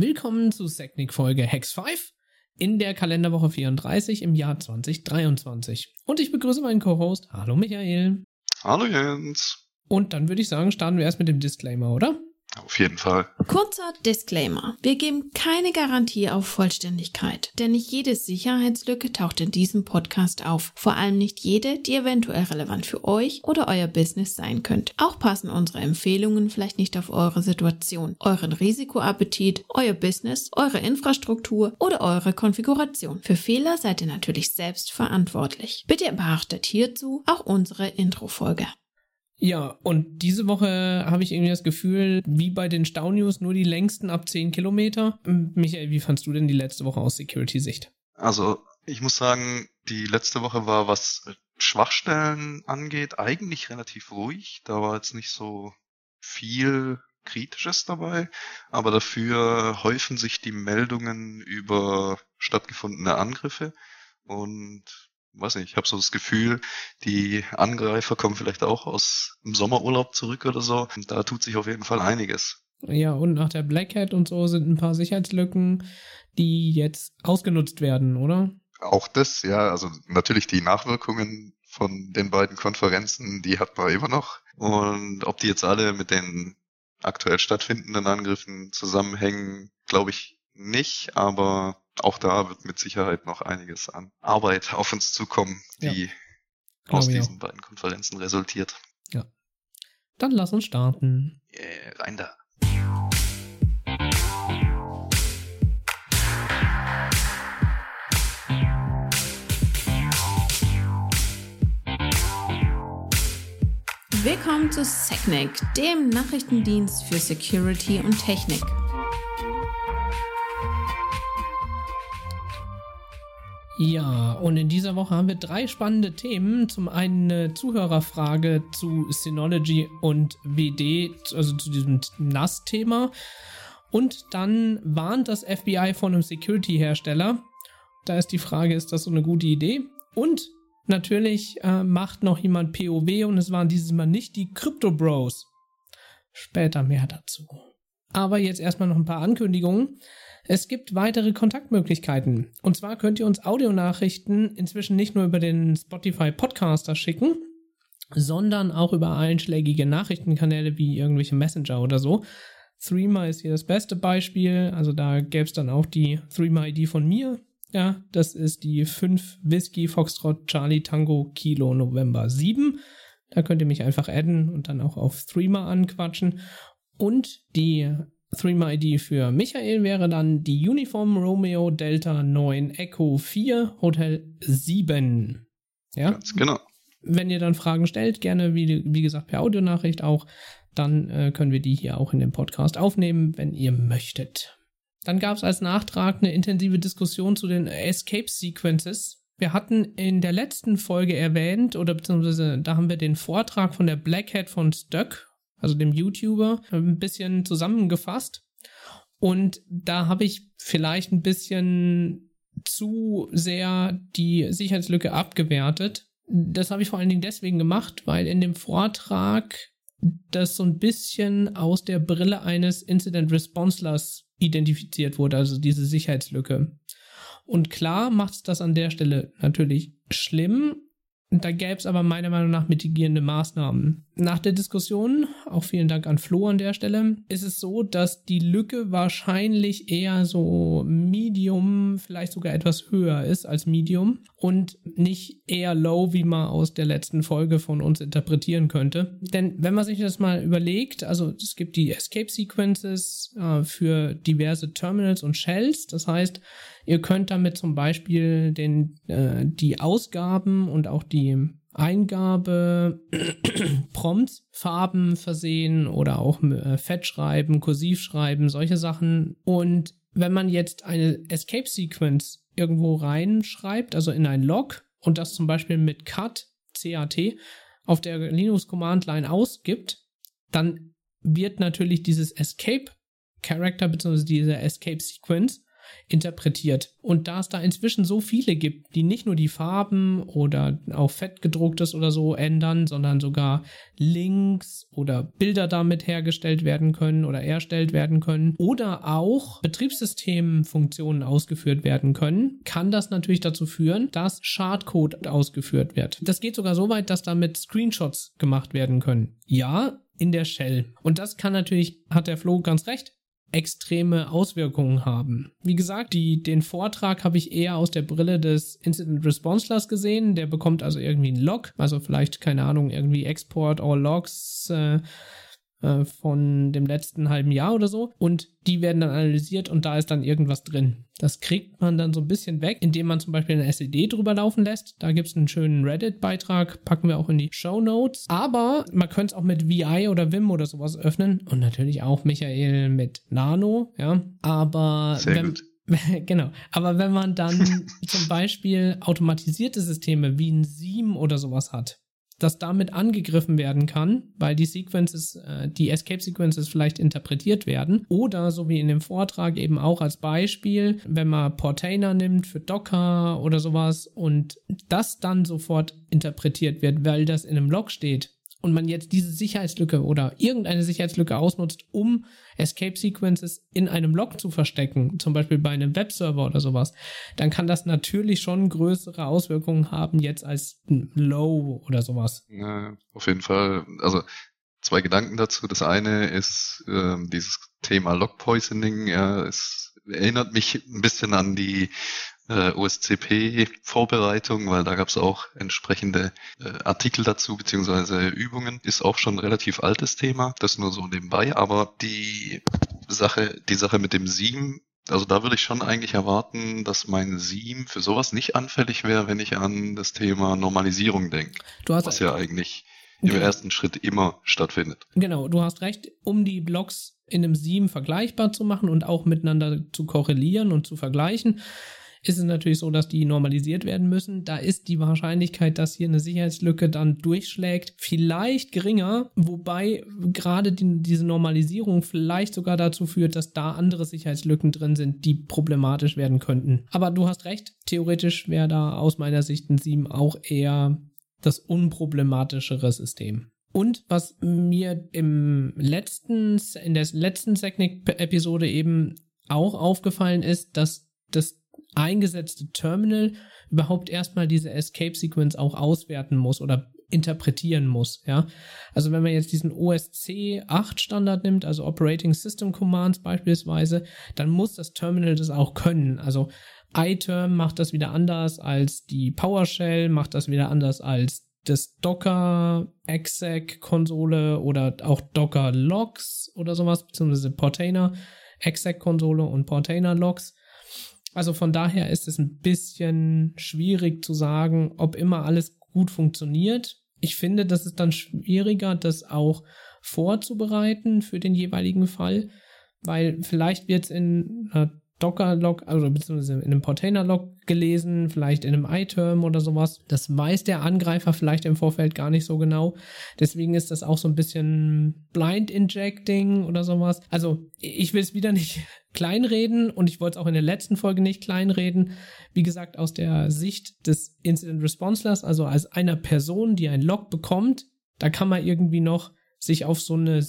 Willkommen zu Technik Folge Hex 5 in der Kalenderwoche 34 im Jahr 2023. Und ich begrüße meinen Co-Host. Hallo Michael. Hallo Jens. Und dann würde ich sagen, starten wir erst mit dem Disclaimer, oder? Auf jeden Fall. Kurzer Disclaimer. Wir geben keine Garantie auf Vollständigkeit, denn nicht jede Sicherheitslücke taucht in diesem Podcast auf. Vor allem nicht jede, die eventuell relevant für euch oder euer Business sein könnte. Auch passen unsere Empfehlungen vielleicht nicht auf eure Situation, euren Risikoappetit, euer Business, eure Infrastruktur oder eure Konfiguration. Für Fehler seid ihr natürlich selbst verantwortlich. Bitte beachtet hierzu auch unsere Intro-Folge. Ja, und diese Woche habe ich irgendwie das Gefühl, wie bei den Staunews, nur die längsten ab 10 Kilometer. Michael, wie fandst du denn die letzte Woche aus Security-Sicht? Also, ich muss sagen, die letzte Woche war, was Schwachstellen angeht, eigentlich relativ ruhig. Da war jetzt nicht so viel Kritisches dabei, aber dafür häufen sich die Meldungen über stattgefundene Angriffe und weiß nicht, ich habe so das Gefühl, die Angreifer kommen vielleicht auch aus dem Sommerurlaub zurück oder so. Und da tut sich auf jeden Fall einiges. Ja, und nach der Black Hat und so sind ein paar Sicherheitslücken, die jetzt ausgenutzt werden, oder? Auch das, ja, also natürlich die Nachwirkungen von den beiden Konferenzen, die hat man immer noch. Und ob die jetzt alle mit den aktuell stattfindenden Angriffen zusammenhängen, glaube ich nicht, aber auch da wird mit Sicherheit noch einiges an Arbeit auf uns zukommen, die ja, aus diesen auch. beiden Konferenzen resultiert. Ja. Dann lass uns starten. Yeah, rein da. Willkommen zu SecNIC, dem Nachrichtendienst für Security und Technik. Ja, und in dieser Woche haben wir drei spannende Themen. Zum einen eine Zuhörerfrage zu Synology und WD, also zu diesem NAS-Thema. Und dann warnt das FBI von einem Security-Hersteller. Da ist die Frage, ist das so eine gute Idee? Und natürlich äh, macht noch jemand POW und es waren dieses Mal nicht die Crypto Bros. Später mehr dazu. Aber jetzt erstmal noch ein paar Ankündigungen. Es gibt weitere Kontaktmöglichkeiten. Und zwar könnt ihr uns Audionachrichten inzwischen nicht nur über den Spotify Podcaster schicken, sondern auch über einschlägige Nachrichtenkanäle wie irgendwelche Messenger oder so. Threema ist hier das beste Beispiel. Also da gäbe es dann auch die Threema-ID von mir. Ja, das ist die 5 Whisky Foxtrot Charlie Tango Kilo November 7. Da könnt ihr mich einfach adden und dann auch auf Threema anquatschen. Und die Threema ID für Michael wäre dann die Uniform Romeo Delta 9 Echo 4 Hotel 7. Ja? Ganz genau. Wenn ihr dann Fragen stellt, gerne wie, wie gesagt per Audionachricht auch, dann äh, können wir die hier auch in dem Podcast aufnehmen, wenn ihr möchtet. Dann gab es als Nachtrag eine intensive Diskussion zu den Escape Sequences. Wir hatten in der letzten Folge erwähnt, oder beziehungsweise da haben wir den Vortrag von der Black Hat von Stöck also dem YouTuber, ein bisschen zusammengefasst. Und da habe ich vielleicht ein bisschen zu sehr die Sicherheitslücke abgewertet. Das habe ich vor allen Dingen deswegen gemacht, weil in dem Vortrag das so ein bisschen aus der Brille eines Incident Responselers identifiziert wurde, also diese Sicherheitslücke. Und klar macht es das an der Stelle natürlich schlimm, da gäbe es aber meiner Meinung nach mitigierende Maßnahmen. Nach der Diskussion, auch vielen Dank an Flo an der Stelle, ist es so, dass die Lücke wahrscheinlich eher so Medium, vielleicht sogar etwas höher ist als Medium und nicht eher low, wie man aus der letzten Folge von uns interpretieren könnte. Denn wenn man sich das mal überlegt, also es gibt die Escape Sequences äh, für diverse Terminals und Shells, das heißt, Ihr könnt damit zum Beispiel den, äh, die Ausgaben und auch die Eingabe Prompts, Farben versehen oder auch äh, Fett schreiben, kursiv schreiben, solche Sachen. Und wenn man jetzt eine Escape Sequence irgendwo reinschreibt, also in ein Log und das zum Beispiel mit cat, cat, auf der Linux Command Line ausgibt, dann wird natürlich dieses Escape Character bzw. diese Escape Sequence interpretiert. Und da es da inzwischen so viele gibt, die nicht nur die Farben oder auch fettgedrucktes oder so ändern, sondern sogar Links oder Bilder damit hergestellt werden können oder erstellt werden können oder auch Betriebssystemfunktionen ausgeführt werden können, kann das natürlich dazu führen, dass Schadcode ausgeführt wird. Das geht sogar so weit, dass damit Screenshots gemacht werden können. Ja, in der Shell. Und das kann natürlich, hat der Flo ganz recht, extreme Auswirkungen haben. Wie gesagt, die, den Vortrag habe ich eher aus der Brille des Incident Responselers gesehen. Der bekommt also irgendwie einen Log, also vielleicht, keine Ahnung, irgendwie Export all Logs. Äh, äh, von dem letzten halben Jahr oder so und die werden dann analysiert und da ist dann irgendwas drin. Das kriegt man dann so ein bisschen weg, indem man zum Beispiel eine SED drüber laufen lässt. Da gibt es einen schönen Reddit-Beitrag, packen wir auch in die Show Notes. Aber man könnte es auch mit VI oder Vim oder sowas öffnen und natürlich auch Michael mit Nano, ja. Aber Sehr wenn, gut. Genau. Aber wenn man dann zum Beispiel automatisierte Systeme wie ein Seam oder sowas hat, das damit angegriffen werden kann, weil die Sequences, äh, die Escape Sequences vielleicht interpretiert werden. Oder so wie in dem Vortrag eben auch als Beispiel, wenn man Portainer nimmt für Docker oder sowas und das dann sofort interpretiert wird, weil das in einem Log steht und man jetzt diese Sicherheitslücke oder irgendeine Sicherheitslücke ausnutzt, um Escape Sequences in einem Log zu verstecken, zum Beispiel bei einem Webserver oder sowas, dann kann das natürlich schon größere Auswirkungen haben jetzt als Low oder sowas. Ja, auf jeden Fall. Also zwei Gedanken dazu. Das eine ist ähm, dieses Thema Log Poisoning. Ja, es erinnert mich ein bisschen an die äh, OSCP-Vorbereitung, weil da gab es auch entsprechende äh, Artikel dazu, beziehungsweise Übungen. Ist auch schon ein relativ altes Thema, das nur so nebenbei, aber die Sache, die Sache mit dem Seam, also da würde ich schon eigentlich erwarten, dass mein Seam für sowas nicht anfällig wäre, wenn ich an das Thema Normalisierung denke. Du hast was ja eigentlich im Genau. ersten Schritt immer stattfindet. Genau, du hast recht, um die Blocks in einem Seam vergleichbar zu machen und auch miteinander zu korrelieren und zu vergleichen, ist es natürlich so, dass die normalisiert werden müssen. Da ist die Wahrscheinlichkeit, dass hier eine Sicherheitslücke dann durchschlägt, vielleicht geringer, wobei gerade die, diese Normalisierung vielleicht sogar dazu führt, dass da andere Sicherheitslücken drin sind, die problematisch werden könnten. Aber du hast recht, theoretisch wäre da aus meiner Sicht ein Seam auch eher das unproblematischere System. Und was mir im letzten, in der letzten Technik-Episode eben auch aufgefallen ist, dass das eingesetzte Terminal überhaupt erstmal diese Escape-Sequence auch auswerten muss oder interpretieren muss, ja. Also wenn man jetzt diesen OSC 8 Standard nimmt, also Operating System Commands beispielsweise, dann muss das Terminal das auch können. Also iTerm macht das wieder anders als die PowerShell, macht das wieder anders als das Docker Exec-Konsole oder auch Docker Logs oder sowas, beziehungsweise Portainer Exec-Konsole und Portainer Logs. Also von daher ist es ein bisschen schwierig zu sagen, ob immer alles gut funktioniert. Ich finde, das ist dann schwieriger, das auch vorzubereiten für den jeweiligen Fall, weil vielleicht wird es in einer Docker-Log, also beziehungsweise in einem Portainer-Log gelesen, vielleicht in einem iTerm oder sowas. Das weiß der Angreifer vielleicht im Vorfeld gar nicht so genau. Deswegen ist das auch so ein bisschen Blind Injecting oder sowas. Also ich will es wieder nicht kleinreden und ich wollte es auch in der letzten Folge nicht kleinreden. Wie gesagt, aus der Sicht des Incident Responselers, also als einer Person, die ein Log bekommt, da kann man irgendwie noch sich auf so, eine,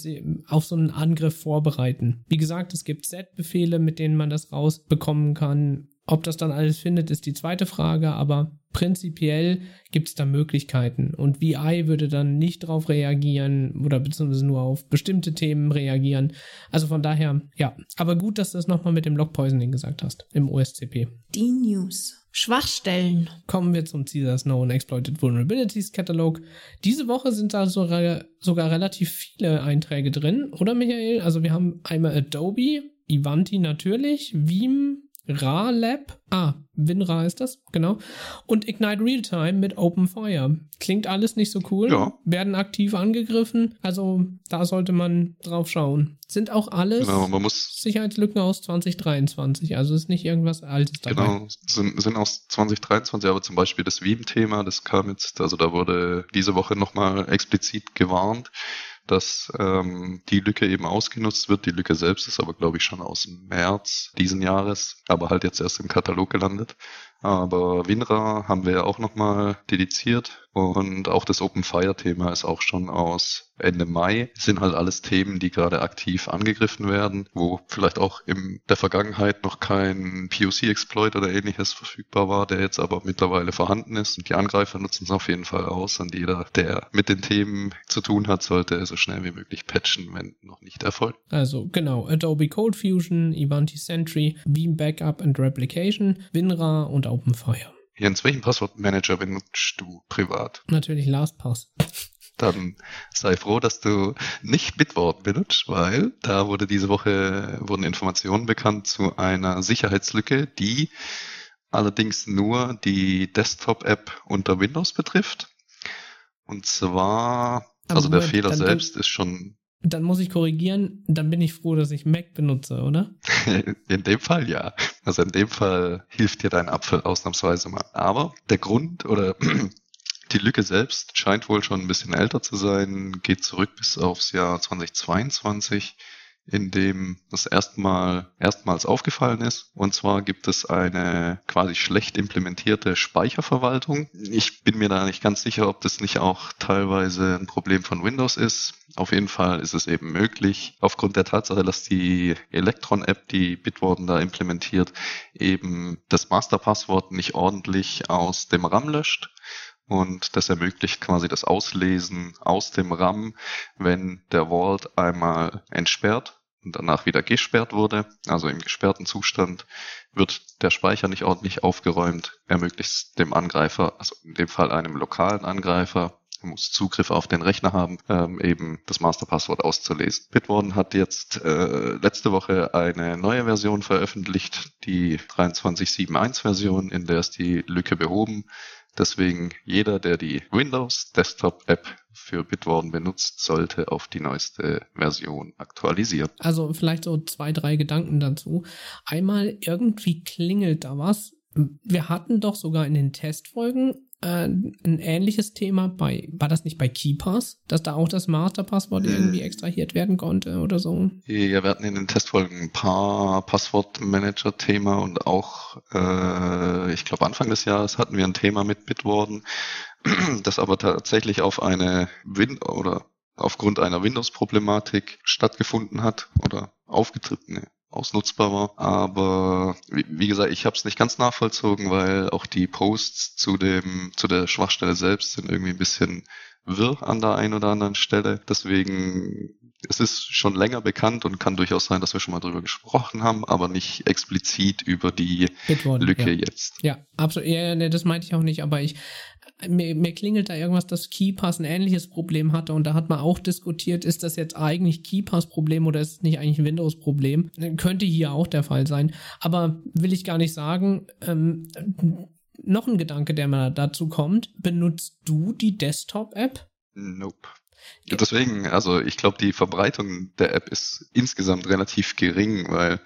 auf so einen Angriff vorbereiten. Wie gesagt, es gibt Set-Befehle, mit denen man das rausbekommen kann. Ob das dann alles findet, ist die zweite Frage, aber prinzipiell gibt es da Möglichkeiten. Und VI würde dann nicht darauf reagieren oder beziehungsweise nur auf bestimmte Themen reagieren. Also von daher, ja. Aber gut, dass du das nochmal mit dem Log Poisoning gesagt hast im OSCP. Die News. Schwachstellen. Kommen wir zum Caesars Known Exploited Vulnerabilities Catalog. Diese Woche sind da sogar, sogar relativ viele Einträge drin, oder Michael? Also wir haben einmal Adobe, Ivanti natürlich, Veeam, RALab, ah, WinRAR ist das, genau, und Ignite Realtime mit OpenFire. Klingt alles nicht so cool, Ja. werden aktiv angegriffen, also da sollte man drauf schauen. Sind auch alles Genau, man muss Sicherheitslücken aus 2023, also ist nicht irgendwas Altes dabei. Genau, sind, sind aus 2023, aber zum Beispiel das Veeam-Thema, das kam jetzt, also da wurde diese Woche nochmal explizit gewarnt, dass ähm, die Lücke eben ausgenutzt wird. Die Lücke selbst ist aber, glaube ich, schon aus März diesen Jahres, aber halt jetzt erst im Katalog gelandet. Aber WinRAR haben wir ja auch nochmal dediziert und auch das Open Fire Thema ist auch schon aus Ende Mai. Das sind halt alles Themen, die gerade aktiv angegriffen werden, wo vielleicht auch in der Vergangenheit noch kein POC-Exploit oder ähnliches verfügbar war, der jetzt aber mittlerweile vorhanden ist. Und die Angreifer nutzen es auf jeden Fall aus. Und jeder, der mit den Themen zu tun hat, sollte so schnell wie möglich patchen, wenn noch nicht erfolgt. Also genau, Adobe Code Fusion, Ivanti Sentry, Veeam Backup and Replication, WinRAR und OpenFire. Jens, welchen Passwortmanager benutzt du privat? Natürlich LastPass. Dann sei froh, dass du nicht Bitwarden benutzt, weil da wurde diese Woche wurden Informationen bekannt zu einer Sicherheitslücke, die allerdings nur die Desktop-App unter Windows betrifft. Und zwar, Aber also der Fehler selbst ist schon Dann muss ich korrigieren, dann bin ich froh, dass ich Mac benutze, oder? In dem Fall ja. Also in dem Fall hilft dir dein Apfel ausnahmsweise mal. Aber der Grund oder die Lücke selbst scheint wohl schon ein bisschen älter zu sein, geht zurück bis aufs Jahr 2022, in dem das erstmal erstmals aufgefallen ist. Und zwar gibt es eine quasi schlecht implementierte Speicherverwaltung. Ich bin mir da nicht ganz sicher, ob das nicht auch teilweise ein Problem von Windows ist. Auf jeden Fall ist es eben möglich, aufgrund der Tatsache, dass die Electron-App, die Bitwarden da implementiert, eben das Masterpasswort nicht ordentlich aus dem RAM löscht. Und das ermöglicht quasi das Auslesen aus dem RAM, wenn der Vault einmal entsperrt und danach wieder gesperrt wurde. Also im gesperrten Zustand wird der Speicher nicht ordentlich aufgeräumt, ermöglicht dem Angreifer, also in dem Fall einem lokalen Angreifer, er muss Zugriff auf den Rechner haben, ähm, eben das Masterpasswort auszulesen. Bitwarden hat jetzt äh, letzte Woche eine neue Version veröffentlicht, die 23.7.1 Version, in der ist die Lücke behoben. Deswegen jeder, der die Windows Desktop App für Bitwarden benutzt, sollte auf die neueste Version aktualisieren. Also vielleicht so zwei, drei Gedanken dazu. Einmal, irgendwie klingelt da was. Wir hatten doch sogar in den Testfolgen äh, ein ähnliches Thema bei, war das nicht bei KeyPass, dass da auch das Masterpasswort Äh. irgendwie extrahiert werden konnte oder so? Ja, wir hatten in den Testfolgen ein paar Passwortmanager-Thema und auch, äh, ich glaube Anfang des Jahres hatten wir ein Thema mit Bitwarden, das aber tatsächlich auf eine Win oder aufgrund einer Windows-Problematik stattgefunden hat oder aufgetreten, ausnutzbar war. Aber wie, wie gesagt, ich habe es nicht ganz nachvollzogen, weil auch die Posts zu dem zu der Schwachstelle selbst sind irgendwie ein bisschen wirr an der einen oder anderen Stelle. Deswegen es ist schon länger bekannt und kann durchaus sein, dass wir schon mal drüber gesprochen haben, aber nicht explizit über die Bitwarden, Lücke ja. jetzt. Ja, absolut. Ja, ne, das meinte ich auch nicht, aber ich mir, mir klingelt da irgendwas, dass KeyPass ein ähnliches Problem hatte und da hat man auch diskutiert, ist das jetzt eigentlich KeyPass-Problem oder ist es nicht eigentlich ein Windows-Problem? Könnte hier auch der Fall sein, aber will ich gar nicht sagen. Ähm, noch ein Gedanke, der mir dazu kommt. Benutzt du die Desktop-App? Nope. Ja, deswegen, also ich glaube, die Verbreitung der App ist insgesamt relativ gering, weil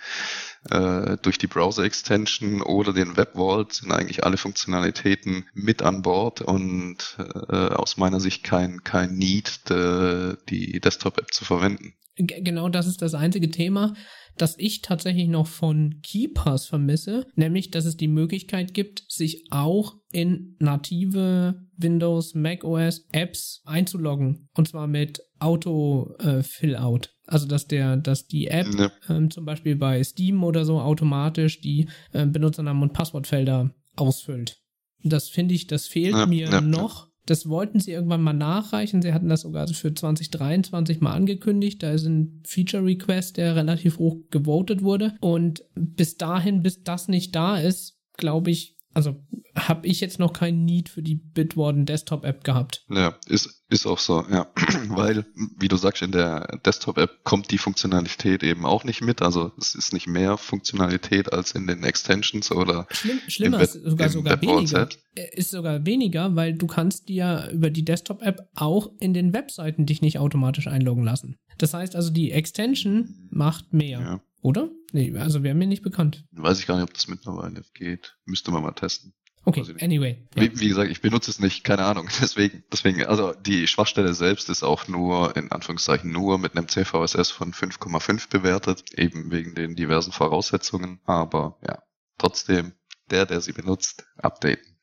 äh, durch die Browser-Extension oder den Web-Vault sind eigentlich alle Funktionalitäten mit an Bord und äh, aus meiner Sicht kein, kein Need, de, die Desktop-App zu verwenden. Genau das ist das einzige Thema, das ich tatsächlich noch von KeyPass vermisse, nämlich dass es die Möglichkeit gibt, sich auch in native Windows, macOS Apps einzuloggen und zwar mit Auto äh, Fill-out. Also dass der, dass die App Ne, ähm, zum Beispiel bei Steam oder so automatisch die äh, Benutzernamen und Passwortfelder ausfüllt. Das finde ich, das fehlt Ja, mir ja, ja. noch. Das wollten sie irgendwann mal nachreichen. Sie hatten das sogar für 2023 mal angekündigt. Da ist ein Feature Request, der relativ hoch gewotet wurde. Und bis dahin, bis das nicht da ist, glaube ich, also habe ich jetzt noch kein Need für die Bitwarden Desktop App gehabt. Ja, ist, ist auch so, ja. Weil, wie du sagst, in der Desktop-App kommt die Funktionalität eben auch nicht mit. Also es ist nicht mehr Funktionalität als in den Extensions oder Schlimm, schlimmer Im ist sogar im sogar weniger. Äh, Ist sogar weniger, weil du kannst dir über die Desktop-App auch in den Webseiten dich nicht automatisch einloggen lassen. Das heißt also, die Extension macht mehr, ja. Oder? Nee, also wäre mir nicht bekannt. Weiß ich gar nicht, ob das mittlerweile geht. Müsste man mal testen. Okay, anyway. Ja. Wie, wie, gesagt, ich benutze es nicht, keine Ahnung. Deswegen, deswegen, also die Schwachstelle selbst ist auch nur, in Anführungszeichen nur mit einem CVSS von 5,5 bewertet, eben wegen den diversen Voraussetzungen. Aber ja, trotzdem, der, der sie benutzt, updaten.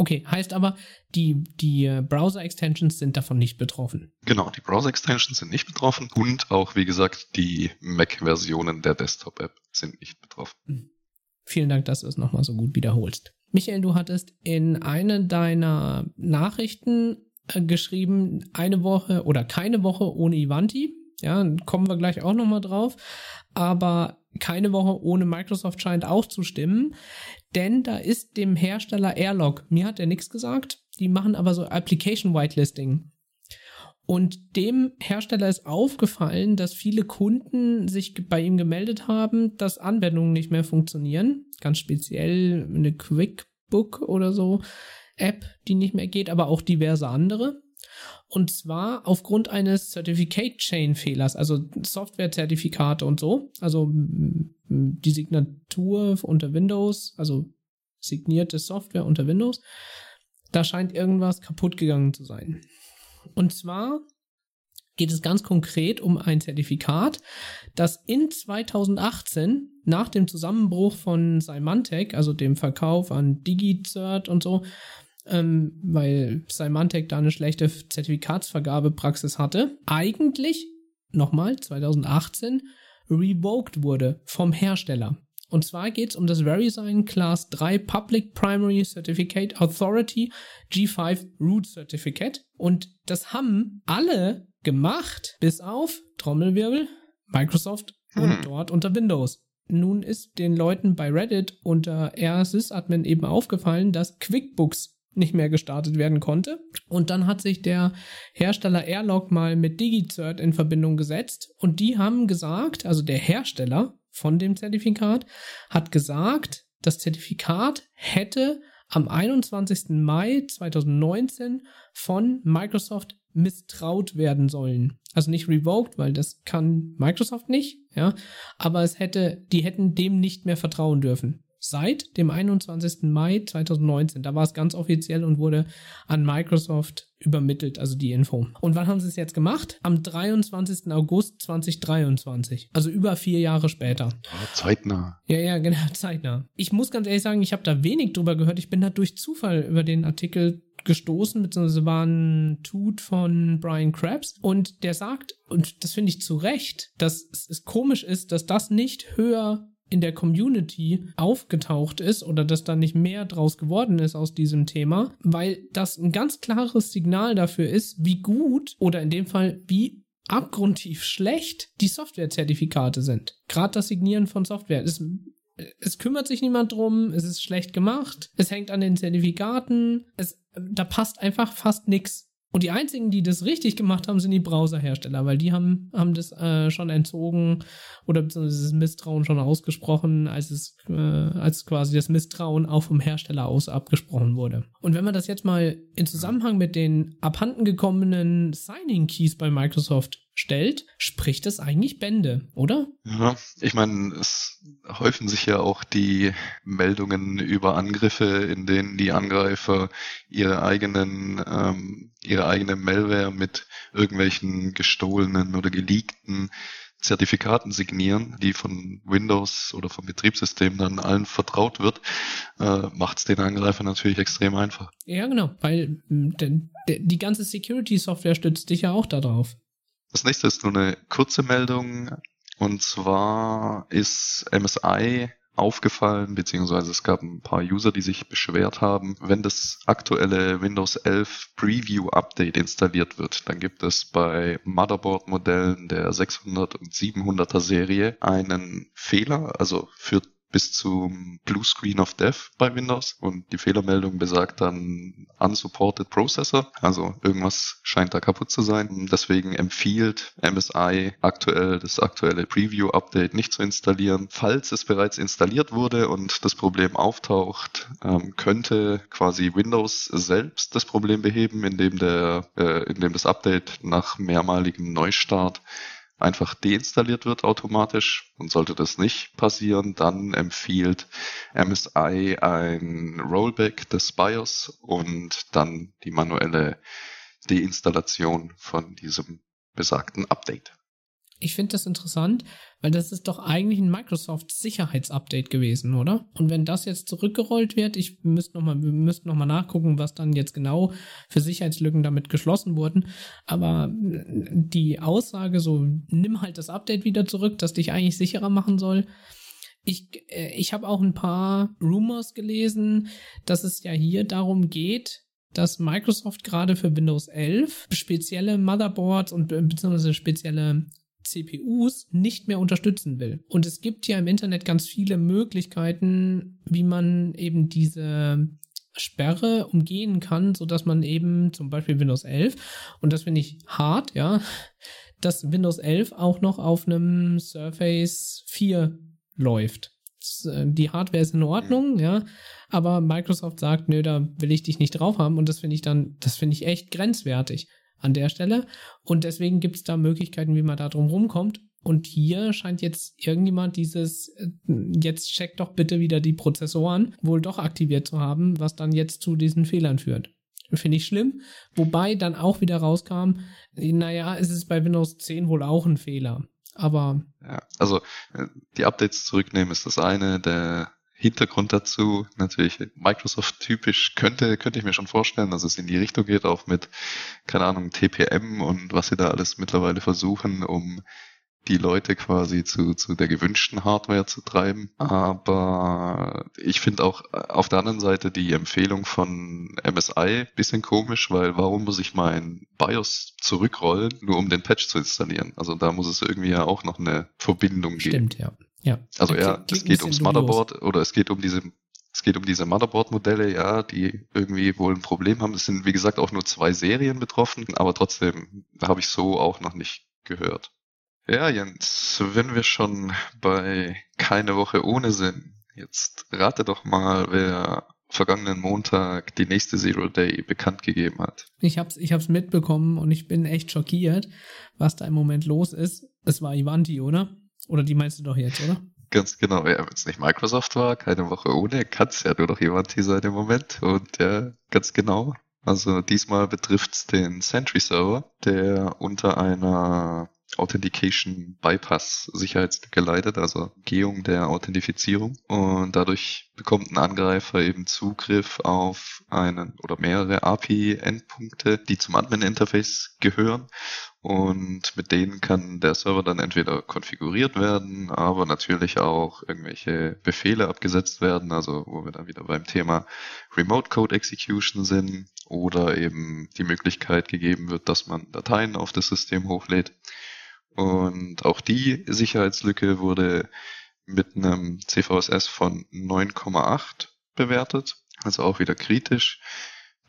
Okay, heißt aber, die, die äh, Browser-Extensions sind davon nicht betroffen. Genau, die Browser-Extensions sind nicht betroffen und auch, wie gesagt, die Mac-Versionen der Desktop-App sind nicht betroffen. Hm. Vielen Dank, dass du es nochmal so gut wiederholst. Michael, du hattest in einer deiner Nachrichten äh, geschrieben, eine Woche oder keine Woche ohne Ivanti. Ja, kommen wir gleich auch nochmal drauf. Aber keine Woche ohne Microsoft scheint auch zu stimmen, denn da ist dem Hersteller Airlog, mir hat er nichts gesagt, die machen aber so Application Whitelisting. Und dem Hersteller ist aufgefallen, dass viele Kunden sich bei ihm gemeldet haben, dass Anwendungen nicht mehr funktionieren. Ganz speziell eine QuickBook oder so App, die nicht mehr geht, aber auch diverse andere. Und zwar aufgrund eines Certificate Chain Fehlers, also Softwarezertifikate und so. Also die Signatur unter Windows, also signierte Software unter Windows. Da scheint irgendwas kaputt gegangen zu sein. Und zwar geht es ganz konkret um ein Zertifikat, das in 2018 nach dem Zusammenbruch von Symantec, also dem Verkauf an DigiCert und so, ähm, weil Symantec da eine schlechte Zertifikatsvergabepraxis hatte, eigentlich nochmal 2018 revoked wurde vom Hersteller. Und zwar geht es um das VeriSign Class 3 Public Primary Certificate Authority G5 Root Certificate. Und das haben alle gemacht, bis auf Trommelwirbel, Microsoft und hm. dort unter Windows. Nun ist den Leuten bei Reddit unter rsys-admin eben aufgefallen, dass QuickBooks nicht mehr gestartet werden konnte. Und dann hat sich der Hersteller Airlog mal mit DigiCert in Verbindung gesetzt und die haben gesagt, also der Hersteller von dem Zertifikat hat gesagt, das Zertifikat hätte am 21. Mai 2019 von Microsoft misstraut werden sollen. Also nicht revoked, weil das kann Microsoft nicht, ja, aber es hätte, die hätten dem nicht mehr vertrauen dürfen seit dem 21. Mai 2019. Da war es ganz offiziell und wurde an Microsoft übermittelt, also die Info. Und wann haben sie es jetzt gemacht? Am 23. August 2023. Also über vier Jahre später. Zeitnah. Ja, ja, genau, zeitnah. Ich muss ganz ehrlich sagen, ich habe da wenig drüber gehört. Ich bin da durch Zufall über den Artikel gestoßen, beziehungsweise war ein Tut von Brian Krabs und der sagt, und das finde ich zu Recht, dass es komisch ist, dass das nicht höher in der Community aufgetaucht ist oder dass da nicht mehr draus geworden ist aus diesem Thema, weil das ein ganz klares Signal dafür ist, wie gut oder in dem Fall wie abgrundtief schlecht die Softwarezertifikate sind. Gerade das Signieren von Software. Es, es kümmert sich niemand drum, es ist schlecht gemacht, es hängt an den Zertifikaten, es, da passt einfach fast nichts. Und die einzigen, die das richtig gemacht haben, sind die Browserhersteller, weil die haben, haben das äh, schon entzogen oder beziehungsweise das Misstrauen schon ausgesprochen, als es, äh, als quasi das Misstrauen auch vom Hersteller aus abgesprochen wurde. Und wenn man das jetzt mal in Zusammenhang mit den abhanden gekommenen Signing Keys bei Microsoft stellt, spricht es eigentlich Bände, oder? Ja, ich meine, es häufen sich ja auch die Meldungen über Angriffe, in denen die Angreifer ihre eigenen, ähm, ihre eigene Malware mit irgendwelchen gestohlenen oder geleakten Zertifikaten signieren, die von Windows oder vom Betriebssystem dann allen vertraut wird, äh, macht es den Angreifer natürlich extrem einfach. Ja, genau, weil die ganze Security-Software stützt dich ja auch darauf. Das nächste ist nur eine kurze Meldung. Und zwar ist MSI aufgefallen, beziehungsweise es gab ein paar User, die sich beschwert haben, wenn das aktuelle Windows 11 Preview Update installiert wird, dann gibt es bei Motherboard-Modellen der 600 und 700er Serie einen Fehler, also für bis zum Blue Screen of Death bei Windows und die Fehlermeldung besagt dann unsupported Processor, also irgendwas scheint da kaputt zu sein. Deswegen empfiehlt MSI aktuell das aktuelle Preview Update nicht zu installieren. Falls es bereits installiert wurde und das Problem auftaucht, ähm, könnte quasi Windows selbst das Problem beheben, indem der, äh, indem das Update nach mehrmaligem Neustart einfach deinstalliert wird automatisch. Und sollte das nicht passieren, dann empfiehlt MSI ein Rollback des BIOS und dann die manuelle Deinstallation von diesem besagten Update. Ich finde das interessant, weil das ist doch eigentlich ein Microsoft-Sicherheitsupdate gewesen, oder? Und wenn das jetzt zurückgerollt wird, ich müsste noch mal, wir müssten nochmal nachgucken, was dann jetzt genau für Sicherheitslücken damit geschlossen wurden. Aber die Aussage so, nimm halt das Update wieder zurück, das dich eigentlich sicherer machen soll. Ich, äh, ich habe auch ein paar Rumors gelesen, dass es ja hier darum geht, dass Microsoft gerade für Windows 11 spezielle Motherboards und beziehungsweise spezielle CPUs nicht mehr unterstützen will. Und es gibt ja im Internet ganz viele Möglichkeiten, wie man eben diese Sperre umgehen kann, so dass man eben zum Beispiel Windows 11 und das finde ich hart, ja, dass Windows 11 auch noch auf einem Surface 4 läuft. Äh, die Hardware ist in Ordnung, ja, aber Microsoft sagt, nö, da will ich dich nicht drauf haben und das finde ich dann, das finde ich echt grenzwertig an der Stelle. Und deswegen gibt es da Möglichkeiten, wie man da drum rumkommt. Und hier scheint jetzt irgendjemand dieses, äh, jetzt checkt doch bitte wieder die Prozessoren, wohl doch aktiviert zu haben, was dann jetzt zu diesen Fehlern führt. Finde ich schlimm. Wobei dann auch wieder rauskam, naja, es ist bei Windows 10 wohl auch ein Fehler. Aber. Ja, also äh, die Updates zurücknehmen ist das eine. Der Hintergrund dazu, natürlich Microsoft-typisch, könnte, könnte ich mir schon vorstellen, dass es in die Richtung geht, auch mit, keine Ahnung, TPM und was sie da alles mittlerweile versuchen, um die Leute quasi zu, zu der gewünschten Hardware zu treiben. Aber ich finde auch auf der anderen Seite die Empfehlung von MSI bisschen komisch, weil warum muss ich mein BIOS zurückrollen, nur um den Patch zu installieren? Also da muss es irgendwie ja auch noch eine Verbindung geben. Stimmt, ja. Ja. Also ja, es geht ums Motherboard oder es geht um diese es geht um diese Motherboard-Modelle, ja, die irgendwie wohl ein Problem haben. Es sind, wie gesagt, auch nur zwei Serien betroffen, aber trotzdem habe ich so auch noch nicht gehört. Ja, Jens, wenn wir schon bei keine Woche ohne sind, jetzt rate doch mal, wer vergangenen Montag die nächste Zero Day bekannt gegeben hat. Ich hab's, ich hab's mitbekommen und ich bin echt schockiert, was da im Moment los ist. Es war Ivanti, oder? Oder die meinst du doch jetzt, oder? Ganz genau, ja, wenn es nicht Microsoft war, keine Woche ohne, kann es ja nur noch Ivanti sein im Moment. Und ja, ganz genau. Also diesmal betrifft es den Sentry Server, der unter einer Authentication Bypass Sicherheitslücke leidet, also Gehung der Authentifizierung. Und dadurch bekommt ein Angreifer eben Zugriff auf einen oder mehrere API-Endpunkte, die zum Admin-Interface gehören und mit denen kann der Server dann entweder konfiguriert werden, aber natürlich auch irgendwelche Befehle abgesetzt werden, also wo wir dann wieder beim Thema Remote Code Execution sind oder eben die Möglichkeit gegeben wird, dass man Dateien auf das System hochlädt. Und auch die Sicherheitslücke wurde mit einem CVSS von 9,8 bewertet, also auch wieder kritisch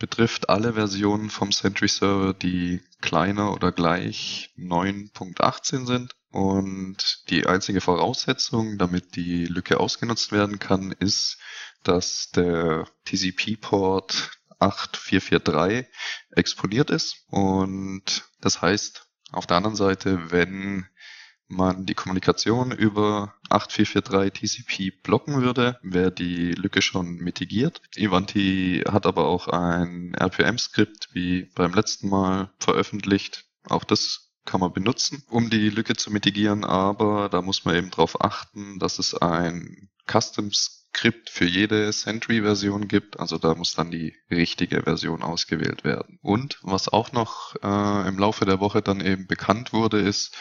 betrifft alle Versionen vom Sentry Server, die kleiner oder gleich 9.18 sind. Und die einzige Voraussetzung, damit die Lücke ausgenutzt werden kann, ist, dass der TCP-Port 8443 exponiert ist. Und das heißt, auf der anderen Seite, wenn man die Kommunikation über 8443 TCP blocken würde, wäre die Lücke schon mitigiert. Ivanti hat aber auch ein RPM-Skript wie beim letzten Mal veröffentlicht. Auch das kann man benutzen, um die Lücke zu mitigieren, aber da muss man eben darauf achten, dass es ein Customs Skript für jede Sentry-Version gibt. Also da muss dann die richtige Version ausgewählt werden. Und was auch noch äh, im Laufe der Woche dann eben bekannt wurde, ist,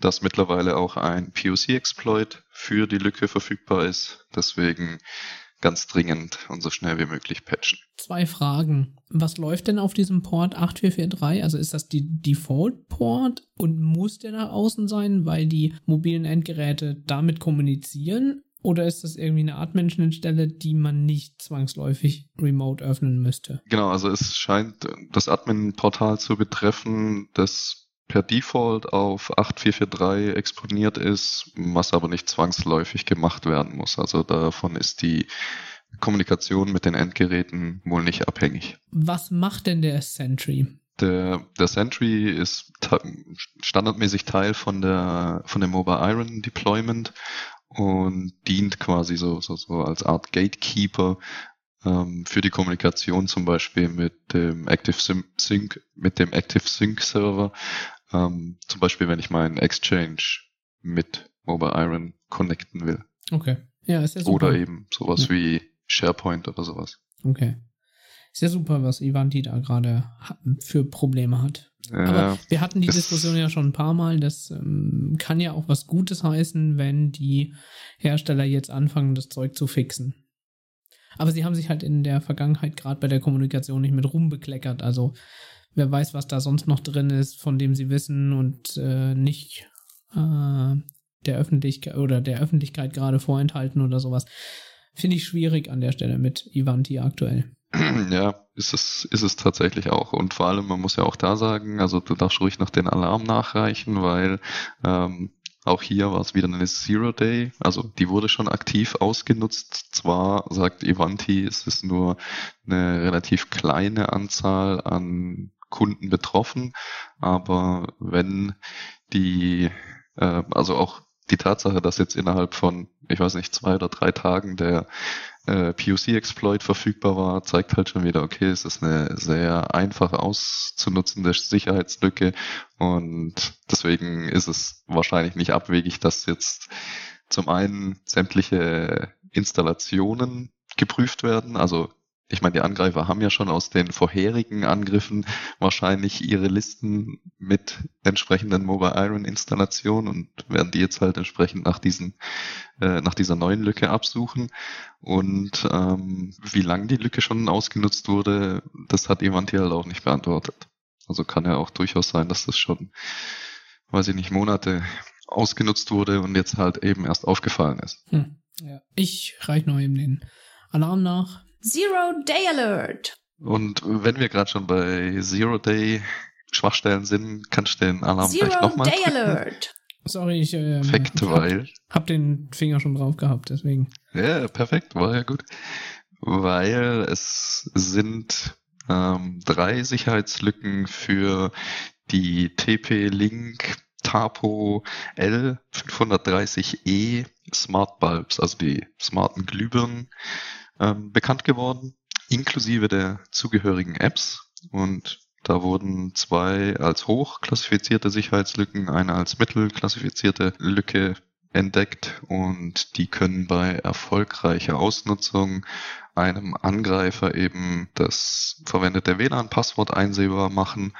dass mittlerweile auch ein POC-Exploit für die Lücke verfügbar ist. Deswegen ganz dringend und so schnell wie möglich patchen. Zwei Fragen. Was läuft denn auf diesem Port 8443? Also ist das die Default-Port und muss der nach außen sein, weil die mobilen Endgeräte damit kommunizieren? Oder ist das irgendwie eine Art Menschenstelle, die man nicht zwangsläufig remote öffnen müsste? Genau, also es scheint das Admin-Portal zu betreffen, das per Default auf 8443 exponiert ist, was aber nicht zwangsläufig gemacht werden muss. Also davon ist die Kommunikation mit den Endgeräten wohl nicht abhängig. Was macht denn der Sentry? Der, der Sentry ist standardmäßig Teil von der von dem Mobile Iron Deployment und dient quasi so, so, so als Art Gatekeeper ähm, für die Kommunikation zum Beispiel mit dem Active Sync, mit dem Active Sync Server. Ähm, zum Beispiel, wenn ich meinen Exchange mit Mobile Iron connecten will. Okay. Ja, ist ja super. Oder eben sowas ja. wie SharePoint oder sowas. Okay. Ist ja super, was Ivanti da gerade für Probleme hat. Ja, Aber wir hatten die Diskussion ja schon ein paar Mal. Das ähm, kann ja auch was Gutes heißen, wenn die Hersteller jetzt anfangen, das Zeug zu fixen. Aber sie haben sich halt in der Vergangenheit gerade bei der Kommunikation nicht mit rumbekleckert. Also wer weiß, was da sonst noch drin ist, von dem sie wissen und äh, nicht äh, der Öffentlichkeit oder der Öffentlichkeit gerade vorenthalten oder sowas. Finde ich schwierig an der Stelle mit Ivanti aktuell. Ja, ist es, ist es tatsächlich auch. Und vor allem, man muss ja auch da sagen, also du darfst ruhig noch den Alarm nachreichen, weil ähm, auch hier war es wieder eine Zero Day, also die wurde schon aktiv ausgenutzt. Zwar sagt Ivanti, es ist nur eine relativ kleine Anzahl an Kunden betroffen, aber wenn die, äh, also auch die Tatsache, dass jetzt innerhalb von, ich weiß nicht, zwei oder drei Tagen der äh, POC-Exploit verfügbar war, zeigt halt schon wieder, okay, es ist eine sehr einfach auszunutzende Sicherheitslücke und deswegen ist es wahrscheinlich nicht abwegig, dass jetzt zum einen sämtliche Installationen geprüft werden, also ich meine, die Angreifer haben ja schon aus den vorherigen Angriffen wahrscheinlich ihre Listen mit entsprechenden Mobile Iron Installationen und werden die jetzt halt entsprechend nach diesen, äh, nach dieser neuen Lücke absuchen. Und ähm, wie lange die Lücke schon ausgenutzt wurde, das hat jemand hier halt auch nicht beantwortet. Also kann ja auch durchaus sein, dass das schon, weiß ich nicht, Monate ausgenutzt wurde und jetzt halt eben erst aufgefallen ist. Hm, ja. Ich reich noch eben den Alarm nach Zero Day Alert. Und wenn wir gerade schon bei Zero Day Schwachstellen sind, kannst du den Alarm Zero gleich nochmal Day drücken? Alert. Sorry, ich äh, perfekt, hab, weil hab den Finger schon drauf gehabt, deswegen. Ja, perfekt, war ja gut. Weil es sind ähm, drei Sicherheitslücken für die TP-Link Tapo L530E Smart Bulbs, also die smarten Glühbirnen, ähm, bekannt geworden, inklusive der zugehörigen Apps. Und da wurden zwei als hoch klassifizierte Sicherheitslücken, eine als mittel klassifizierte Lücke entdeckt und die können bei erfolgreicher Ausnutzung einem Angreifer eben das verwendete WLAN-Passwort einsehbar machen,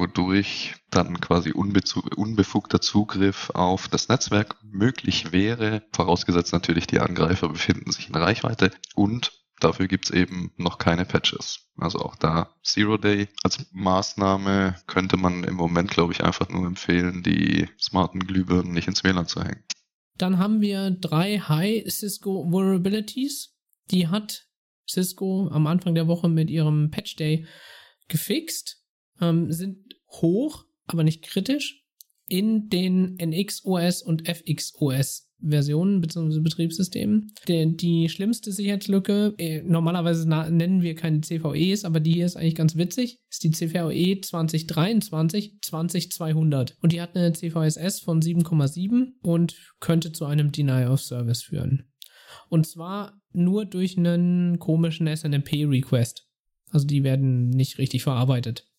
wodurch dann quasi unbefugter Zugriff auf das Netzwerk möglich wäre, vorausgesetzt natürlich die Angreifer befinden sich in Reichweite und dafür gibt's eben noch keine Patches. Also auch da Zero Day als Maßnahme könnte man im Moment, glaube ich, einfach nur empfehlen, die smarten Glühbirnen nicht ins WLAN zu hängen. Dann haben wir drei High Cisco Vulnerabilities. Die hat Cisco am Anfang der Woche mit ihrem Patch Day gefixt. Ähm, sind hoch, aber nicht kritisch, in den NXOS und FXOS Versionen bzw. Betriebssystemen. Die, die schlimmste Sicherheitslücke, äh, normalerweise nennen wir keine CVEs, aber die hier ist eigentlich ganz witzig, ist die CVE 2023 20200. Und die hat eine CVSS von 7,7 und könnte zu einem Denial of Service führen. Und zwar nur durch einen komischen SNMP-Request. Also die werden nicht richtig verarbeitet.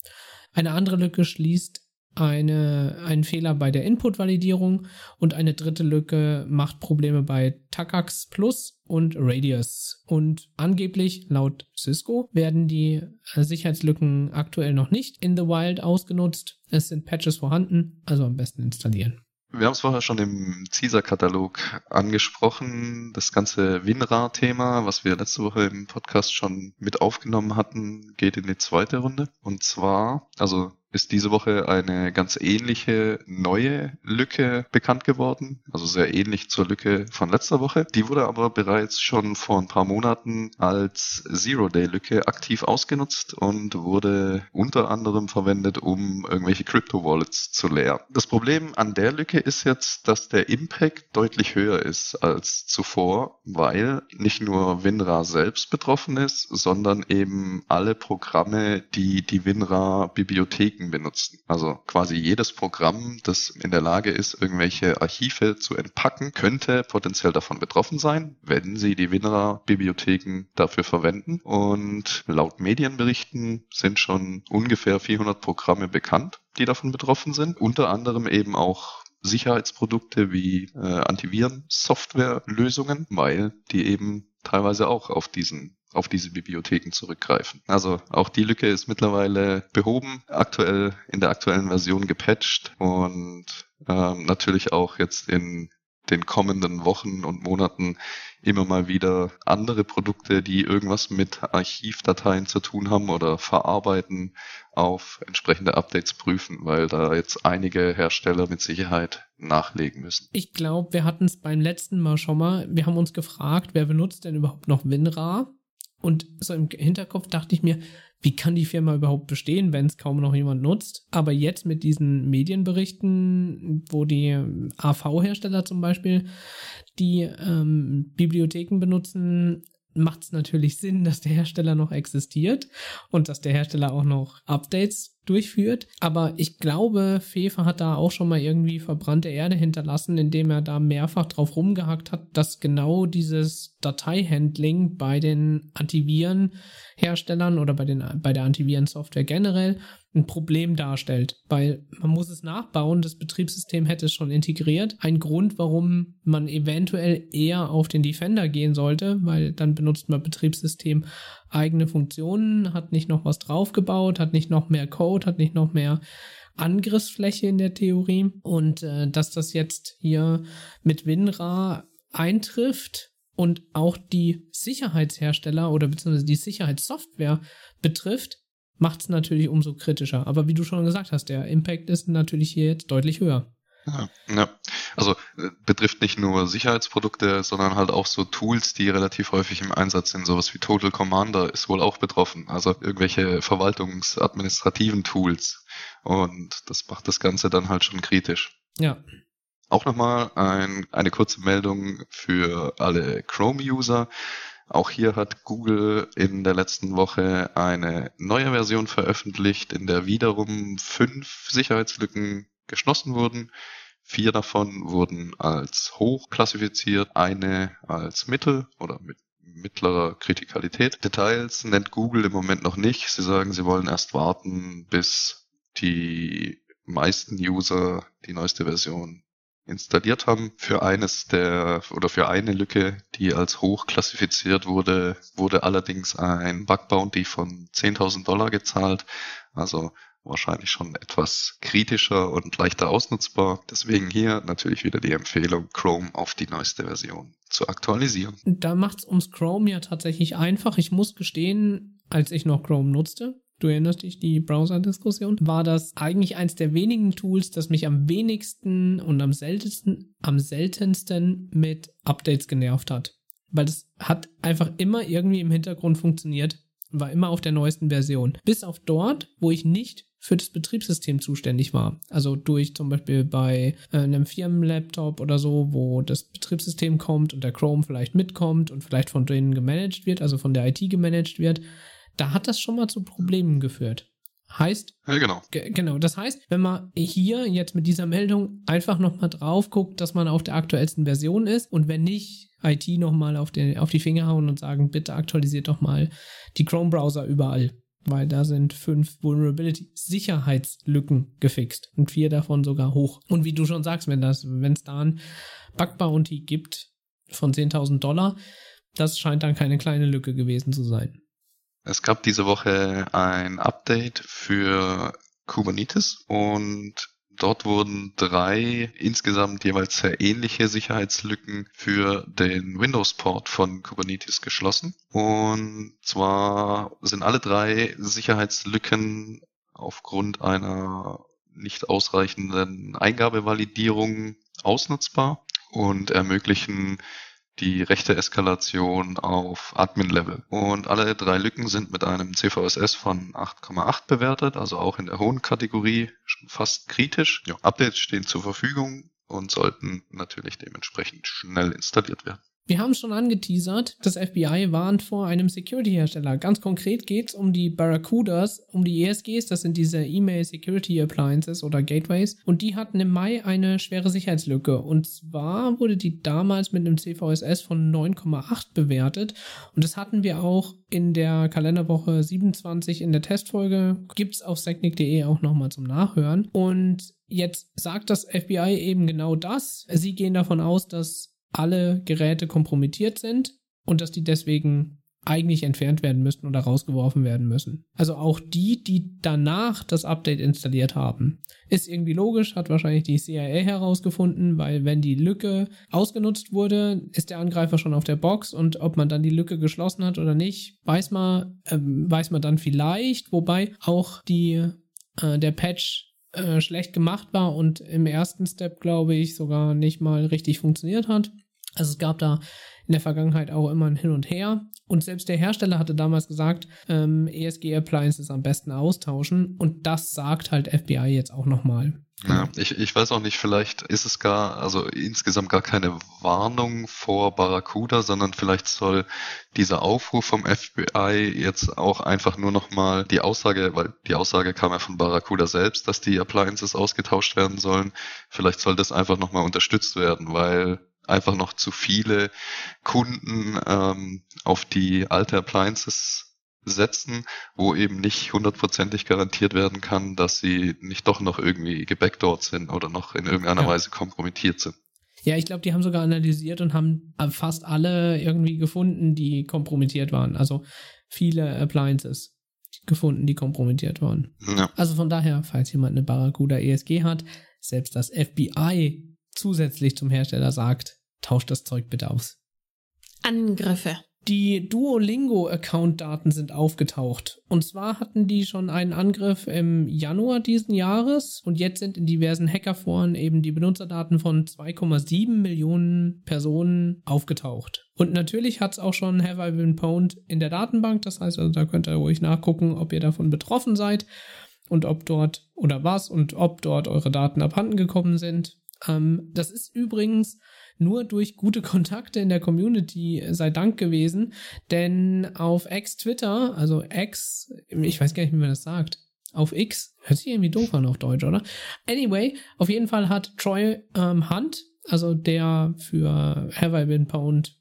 Eine andere Lücke schließt eine, einen Fehler bei der Input-Validierung und eine dritte Lücke macht Probleme bei Takax Plus und Radius. Und angeblich, laut Cisco, werden die äh, Sicherheitslücken aktuell noch nicht in the Wild ausgenutzt. Es sind Patches vorhanden, also am besten installieren. Wir haben es vorher schon im Caesar-Katalog angesprochen, das ganze WinRAR-Thema, was wir letzte Woche im Podcast schon mit aufgenommen hatten, geht in die zweite Runde. Und zwar, also ist diese Woche eine ganz ähnliche neue Lücke bekannt geworden, also sehr ähnlich zur Lücke von letzter Woche. Die wurde aber bereits schon vor ein paar Monaten als Zero-Day-Lücke aktiv ausgenutzt und wurde unter anderem verwendet, um irgendwelche Crypto-Wallets zu leeren. Das Problem an der Lücke ist jetzt, dass der Impact deutlich höher ist als zuvor, weil nicht nur WinRAR selbst betroffen ist, sondern eben alle Programme, die die WinRAR-Bibliotheken benutzen. Also quasi jedes Programm, das in der Lage ist, irgendwelche Archive zu entpacken, könnte potenziell davon betroffen sein, wenn sie die WinRAR-Bibliotheken dafür verwenden. Und laut Medienberichten sind schon ungefähr 400 Programme bekannt, die davon betroffen sind. Unter anderem eben auch Sicherheitsprodukte wie äh, Antiviren-Software-Lösungen, weil die eben teilweise auch auf diesen auf diese Bibliotheken zurückgreifen. Also auch die Lücke ist mittlerweile behoben, aktuell in der aktuellen Version gepatcht und ähm, natürlich auch jetzt in den kommenden Wochen und Monaten immer mal wieder andere Produkte, die irgendwas mit Archivdateien zu tun haben oder verarbeiten, auf entsprechende Updates prüfen, weil da jetzt einige Hersteller mit Sicherheit nachlegen müssen. Ich glaube, wir hatten es beim letzten Mal schon mal. Wir haben uns gefragt, wer benutzt denn überhaupt noch WinRAR? Und so im Hinterkopf dachte ich mir, wie kann die Firma überhaupt bestehen, wenn es kaum noch jemand nutzt? Aber jetzt mit diesen Medienberichten, wo die AV-Hersteller zum Beispiel die ähm, Bibliotheken benutzen, macht es natürlich Sinn, dass der Hersteller noch existiert und dass der Hersteller auch noch Updates durchführt. Aber ich glaube, Fefe hat da auch schon mal irgendwie verbrannte Erde hinterlassen, indem er da mehrfach drauf rumgehackt hat, dass genau dieses Dateihandling bei den Antivirenherstellern oder bei, den, bei der Antivirensoftware generell ein Problem darstellt, weil man muss es nachbauen, das Betriebssystem hätte es schon integriert. Ein Grund, warum man eventuell eher auf den Defender gehen sollte, weil dann benutzt man Betriebssystem eigene Funktionen, hat nicht noch was draufgebaut, hat nicht noch mehr Code, hat nicht noch mehr Angriffsfläche in der Theorie und äh, dass das jetzt hier mit WinRAR eintrifft und auch die Sicherheitshersteller oder beziehungsweise die Sicherheitssoftware betrifft, macht es natürlich umso kritischer. Aber wie du schon gesagt hast, der Impact ist natürlich hier jetzt deutlich höher. Ja, ja. Also äh, betrifft nicht nur Sicherheitsprodukte, sondern halt auch so Tools, die relativ häufig im Einsatz sind. Sowas wie Total Commander ist wohl auch betroffen. Also irgendwelche verwaltungsadministrativen Tools. Und das macht das Ganze dann halt schon kritisch. Ja. Auch nochmal ein, eine kurze Meldung für alle Chrome-User. Auch hier hat Google in der letzten Woche eine neue Version veröffentlicht, in der wiederum fünf Sicherheitslücken geschlossen wurden. Vier davon wurden als hoch klassifiziert, eine als mittel oder mit mittlerer Kritikalität. Details nennt Google im Moment noch nicht. Sie sagen, sie wollen erst warten, bis die meisten User die neueste Version installiert haben. Für eines der oder für eine Lücke, die als hoch klassifiziert wurde, wurde allerdings ein Bug Bounty von 10.000 Dollar gezahlt. Also wahrscheinlich schon etwas kritischer und leichter ausnutzbar. Deswegen hier natürlich wieder die Empfehlung, Chrome auf die neueste Version zu aktualisieren. Da macht es ums Chrome ja tatsächlich einfach. Ich muss gestehen, als ich noch Chrome nutzte, du erinnerst dich, die Browser-Diskussion, war das eigentlich eins der wenigen Tools, das mich am wenigsten und am seltensten, am seltensten mit Updates genervt hat. Weil es hat einfach immer irgendwie im Hintergrund funktioniert, war immer auf der neuesten Version. Bis auf dort, wo ich nicht für das Betriebssystem zuständig war. Also durch zum Beispiel bei äh, einem Firmenlaptop oder so, wo das Betriebssystem kommt und der Chrome vielleicht mitkommt und vielleicht von denen gemanagt wird, also von der IT gemanagt wird, da hat das schon mal zu Problemen geführt. Heißt, ja, genau. genau, das heißt, wenn man hier jetzt mit dieser Meldung einfach nochmal drauf guckt, dass man auf der aktuellsten Version ist und wenn nicht, IT nochmal auf, auf die Finger hauen und sagen, bitte aktualisiert doch mal die Chrome-Browser überall. Weil da sind fünf Vulnerability-Sicherheitslücken gefixt und vier davon sogar hoch. Und wie du schon sagst, wenn das, wenn es da ein Bug Bounty gibt von 10.000 Dollar, das scheint dann keine kleine Lücke gewesen zu sein. Es gab diese Woche ein Update für Kubernetes und dort wurden drei insgesamt jeweils sehr ähnliche Sicherheitslücken für den Windows-Port von Kubernetes geschlossen. Und zwar sind alle drei Sicherheitslücken aufgrund einer nicht ausreichenden Eingabevalidierung ausnutzbar und ermöglichen die rechte Eskalation auf Admin-Level. Und alle drei Lücken sind mit einem CVSS von 8,8 bewertet, also auch in der hohen Kategorie schon fast kritisch. Ja, Updates stehen zur Verfügung und sollten natürlich dementsprechend schnell installiert werden. Wir haben schon angeteasert, das FBI warnt vor einem Security-Hersteller. Ganz konkret geht es um die Barracudas, um die ESGs, das sind diese E-Mail Security Appliances oder Gateways. Und die hatten im Mai eine schwere Sicherheitslücke. Und zwar wurde die damals mit einem CVSS von 9,8 bewertet. Und das hatten wir auch in der Kalenderwoche 27 in der Testfolge. Gibt es auf secnic.de auch nochmal zum Nachhören. Und jetzt sagt das FBI eben genau das. Sie gehen davon aus, dass alle Geräte kompromittiert sind und dass die deswegen eigentlich entfernt werden müssten oder rausgeworfen werden müssen. Also auch die, die danach das Update installiert haben. Ist irgendwie logisch, hat wahrscheinlich die CIA herausgefunden, weil wenn die Lücke ausgenutzt wurde, ist der Angreifer schon auf der Box und ob man dann die Lücke geschlossen hat oder nicht, weiß man, äh, weiß man dann vielleicht, wobei auch die, äh, der Patch äh, schlecht gemacht war und im ersten Step, glaube ich, sogar nicht mal richtig funktioniert hat. Also es gab da in der Vergangenheit auch immer ein Hin und Her. Und selbst der Hersteller hatte damals gesagt, ähm, ESG Appliances am besten austauschen. Und das sagt halt FBI jetzt auch nochmal. Ja, ich, ich weiß auch nicht, vielleicht ist es gar, also insgesamt gar keine Warnung vor Barracuda, sondern vielleicht soll dieser Aufruf vom FBI jetzt auch einfach nur nochmal die Aussage, weil die Aussage kam ja von Barracuda selbst, dass die Appliances ausgetauscht werden sollen. Vielleicht soll das einfach nochmal unterstützt werden, weil einfach noch zu viele Kunden ähm, auf die alte Appliances setzen, wo eben nicht hundertprozentig garantiert werden kann, dass sie nicht doch noch irgendwie gebackdoored sind oder noch in irgendeiner ja. Weise kompromittiert sind. Ja, ich glaube, die haben sogar analysiert und haben fast alle irgendwie gefunden, die kompromittiert waren. Also viele Appliances gefunden, die kompromittiert waren. Ja. Also von daher, falls jemand eine Barracuda ESG hat, selbst das FBI zusätzlich zum Hersteller sagt, tauscht das Zeug bitte aus. Angriffe. Die Duolingo-Account-Daten sind aufgetaucht. Und zwar hatten die schon einen Angriff im Januar diesen Jahres und jetzt sind in diversen Hackerforen eben die Benutzerdaten von 2,7 Millionen Personen aufgetaucht. Und natürlich hat es auch schon Have I Been Pwned in der Datenbank. Das heißt also, da könnt ihr ruhig nachgucken, ob ihr davon betroffen seid und ob dort oder was und ob dort eure Daten abhanden gekommen sind. Ähm, das ist übrigens nur durch gute Kontakte in der Community sei Dank gewesen, denn auf X-Twitter, also X, ich weiß gar nicht, wie man das sagt, auf X, hört sich irgendwie doof an auf Deutsch, oder? Anyway, auf jeden Fall hat Troy ähm, Hunt, also der für Have I Been Pwned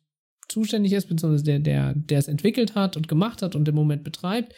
zuständig ist, beziehungsweise der, der, der es entwickelt hat und gemacht hat und im Moment betreibt,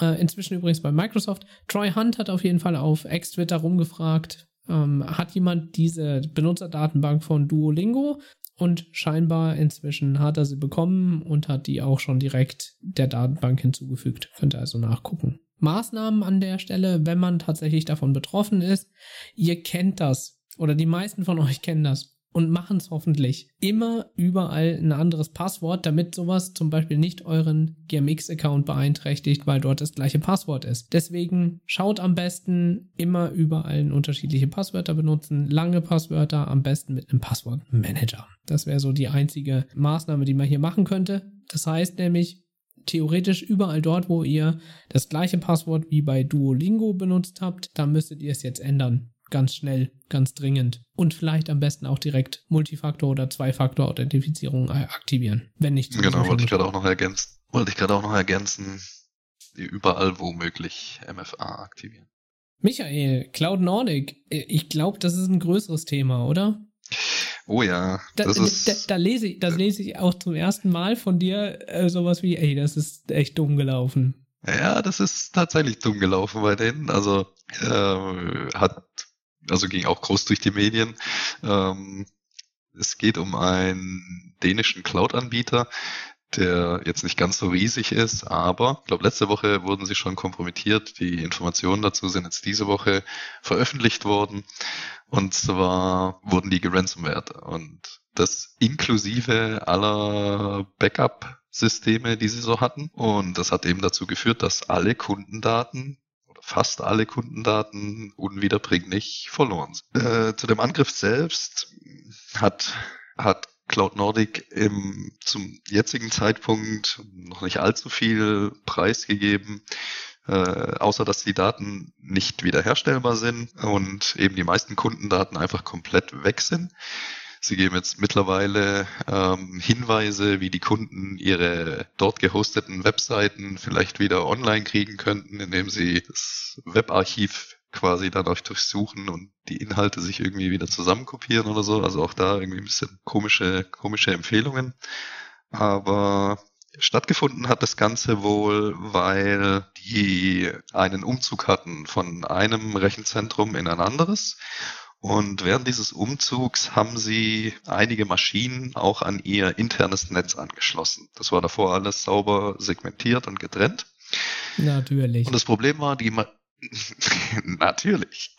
äh, inzwischen übrigens bei Microsoft. Troy Hunt hat auf jeden Fall auf X-Twitter rumgefragt, ähm, hat jemand diese Benutzerdatenbank von Duolingo und scheinbar inzwischen hat er sie bekommen und hat die auch schon direkt der Datenbank hinzugefügt. Könnt ihr also nachgucken. Maßnahmen an der Stelle, wenn man tatsächlich davon betroffen ist. Ihr kennt das oder die meisten von euch kennen das und machen es hoffentlich immer überall ein anderes Passwort, damit sowas zum Beispiel nicht euren GMX-Account beeinträchtigt, weil dort das gleiche Passwort ist. Deswegen schaut am besten immer überall unterschiedliche Passwörter benutzen, lange Passwörter, am besten mit einem Passwortmanager. Das wäre so die einzige Maßnahme, die man hier machen könnte. Das heißt nämlich, theoretisch überall dort, wo ihr das gleiche Passwort wie bei Duolingo benutzt habt, da müsstet ihr es jetzt ändern ganz schnell, ganz dringend. Und vielleicht am besten auch direkt Multifaktor- oder Zwei-Faktor-Authentifizierung aktivieren, wenn nicht. Genau, wollte ich gerade auch noch ergänzen. Wollte ich gerade auch noch ergänzen, überall womöglich MFA aktivieren. Michael, Cloud Nordic, ich glaube, das ist ein größeres Thema, oder? Oh ja, das da, ist. Da, da, lese ich, das lese ich auch zum ersten Mal von dir äh, sowas wie, ey, das ist echt dumm gelaufen. Ja, das ist tatsächlich dumm gelaufen bei denen. Also äh, hat also ging auch groß durch die Medien. Ähm, es geht um einen dänischen Cloud-Anbieter, der jetzt nicht ganz so riesig ist, aber ich glaube, letzte Woche wurden sie schon kompromittiert. Die Informationen dazu sind jetzt diese Woche veröffentlicht worden. Und zwar wurden die geransomwert. Und das inklusive aller Backup-Systeme, die sie so hatten. Und das hat eben dazu geführt, dass alle Kundendaten fast alle Kundendaten unwiederbringlich verloren sind. Äh, zu dem Angriff selbst hat, hat Cloud Nordic im, zum jetzigen Zeitpunkt noch nicht allzu viel preisgegeben, äh, außer dass die Daten nicht wiederherstellbar sind und eben die meisten Kundendaten einfach komplett weg sind. Sie geben jetzt mittlerweile ähm, Hinweise, wie die Kunden ihre dort gehosteten Webseiten vielleicht wieder online kriegen könnten, indem sie das Webarchiv quasi dadurch durchsuchen und die Inhalte sich irgendwie wieder zusammenkopieren oder so. Also auch da irgendwie ein bisschen komische, komische Empfehlungen. Aber stattgefunden hat das Ganze wohl, weil die einen Umzug hatten von einem Rechenzentrum in ein anderes. Und während dieses Umzugs haben sie einige Maschinen auch an ihr internes Netz angeschlossen. Das war davor alles sauber segmentiert und getrennt. Natürlich. Und das Problem war, die, Natürlich.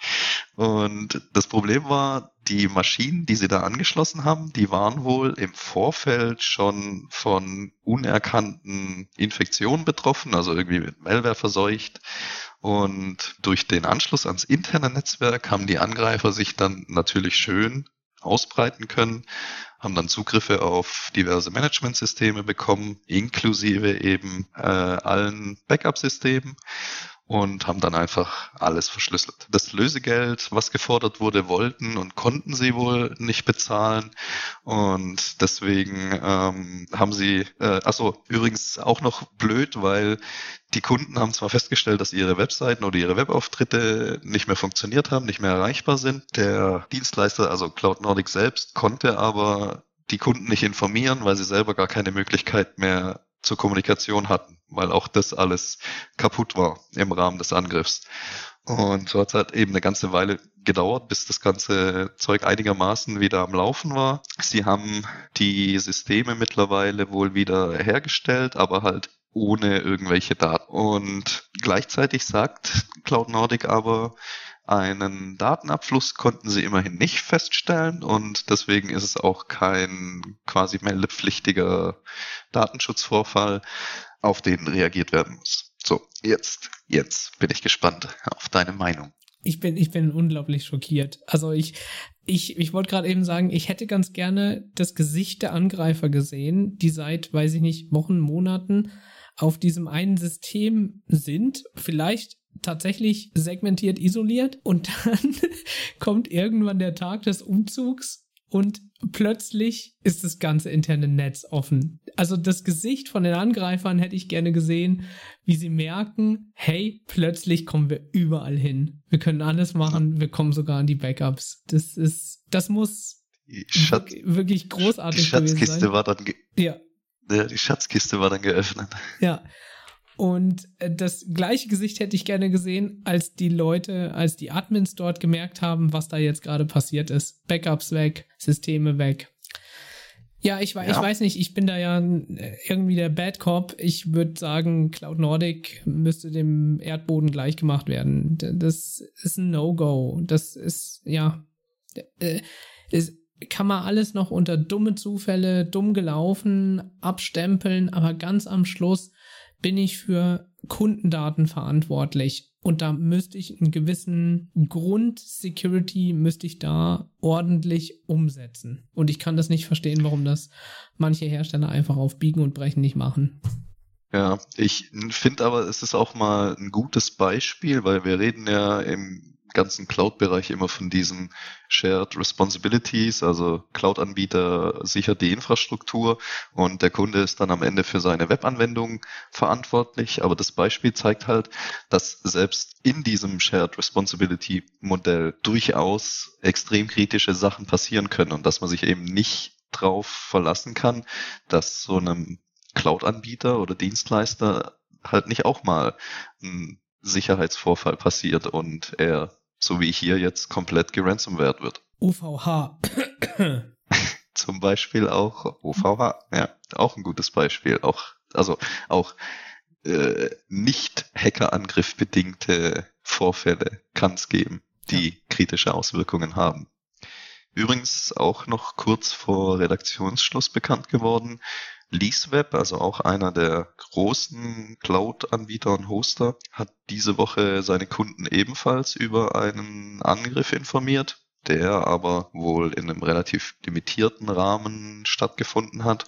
Und das Problem war, die Maschinen, die sie da angeschlossen haben, die waren wohl im Vorfeld schon von unerkannten Infektionen betroffen, also irgendwie mit Malware verseucht. Und durch den Anschluss ans interne Netzwerk haben die Angreifer sich dann natürlich schön ausbreiten können, haben dann Zugriffe auf diverse Managementsysteme bekommen, inklusive eben äh, allen Backup-Systemen und haben dann einfach alles verschlüsselt. Das Lösegeld, was gefordert wurde, wollten und konnten sie wohl nicht bezahlen und deswegen ähm, haben sie, äh, achso, übrigens auch noch blöd, weil die Kunden haben zwar festgestellt, dass ihre Webseiten oder ihre Webauftritte nicht mehr funktioniert haben, nicht mehr erreichbar sind. Der Dienstleister, also Cloud Nordic selbst, konnte aber die Kunden nicht informieren, weil sie selber gar keine Möglichkeit mehr zur Kommunikation hatten, weil auch das alles kaputt war im Rahmen des Angriffs. Und so hat es halt eben eine ganze Weile gedauert, bis das ganze Zeug einigermaßen wieder am Laufen war. Sie haben die Systeme mittlerweile wohl wieder hergestellt, aber halt ohne irgendwelche Daten. Und gleichzeitig sagt Cloud Nordic aber, einen Datenabfluss konnten sie immerhin nicht feststellen und deswegen ist es auch kein quasi meldepflichtiger Datenschutzvorfall, auf den reagiert werden muss. So, jetzt, jetzt bin ich gespannt auf deine Meinung. Ich bin, ich bin unglaublich schockiert. Also ich, ich, ich wollte gerade eben sagen, ich hätte ganz gerne das Gesicht der Angreifer gesehen, die seit, weiß ich nicht, Wochen, Monaten auf diesem einen System sind. Vielleicht tatsächlich segmentiert isoliert und dann kommt irgendwann der Tag des Umzugs und plötzlich ist das ganze interne Netz offen. Also das Gesicht von den Angreifern hätte ich gerne gesehen, wie sie merken, hey, plötzlich kommen wir überall hin. Wir können alles machen, wir kommen sogar an die Backups. Das ist, das muss Schatz, wirklich großartig die Schatzkiste war dann ja. ja. Die Schatzkiste war dann geöffnet. Ja, und äh, das gleiche Gesicht hätte ich gerne gesehen, als die Leute, als die Admins dort gemerkt haben, was da jetzt gerade passiert ist. Backups weg, Systeme weg. Ja, ich, ja. ich weiß nicht, ich bin da ja äh, irgendwie der Bad Cop. Ich würde sagen, Cloud Nordic müsste dem Erdboden gleich gemacht werden. Das ist ein No-Go. Das ist, ja, äh, ist, kann man alles noch unter dumme Zufälle, dumm gelaufen, abstempeln, aber ganz am Schluss bin ich für Kundendaten verantwortlich. Und da müsste ich einen gewissen Grund-Security müsste ich da ordentlich umsetzen. Und ich kann das nicht verstehen, warum das manche Hersteller einfach auf Biegen und Brechen nicht machen. Ja, ich finde aber, es ist auch mal ein gutes Beispiel, weil wir reden ja im ganzen Cloud-Bereich immer von diesen Shared Responsibilities, also Cloud-Anbieter sichert die Infrastruktur und der Kunde ist dann am Ende für seine Webanwendung verantwortlich. Aber das Beispiel zeigt halt, dass selbst in diesem Shared Responsibility Modell durchaus extrem kritische Sachen passieren können und dass man sich eben nicht drauf verlassen kann, dass so einem Cloud-Anbieter oder Dienstleister halt nicht auch mal ein Sicherheitsvorfall passiert und er so wie hier jetzt komplett geransomwert wird. UVH. Zum Beispiel auch UVH, ja, auch ein gutes Beispiel. Auch, also auch äh, nicht Hackerangriff bedingte Vorfälle kann es geben, die ja. kritische Auswirkungen haben. Übrigens auch noch kurz vor Redaktionsschluss bekannt geworden, LeaseWeb, also auch einer der großen Cloud-Anbieter und Hoster, hat diese Woche seine Kunden ebenfalls über einen Angriff informiert, der aber wohl in einem relativ limitierten Rahmen stattgefunden hat.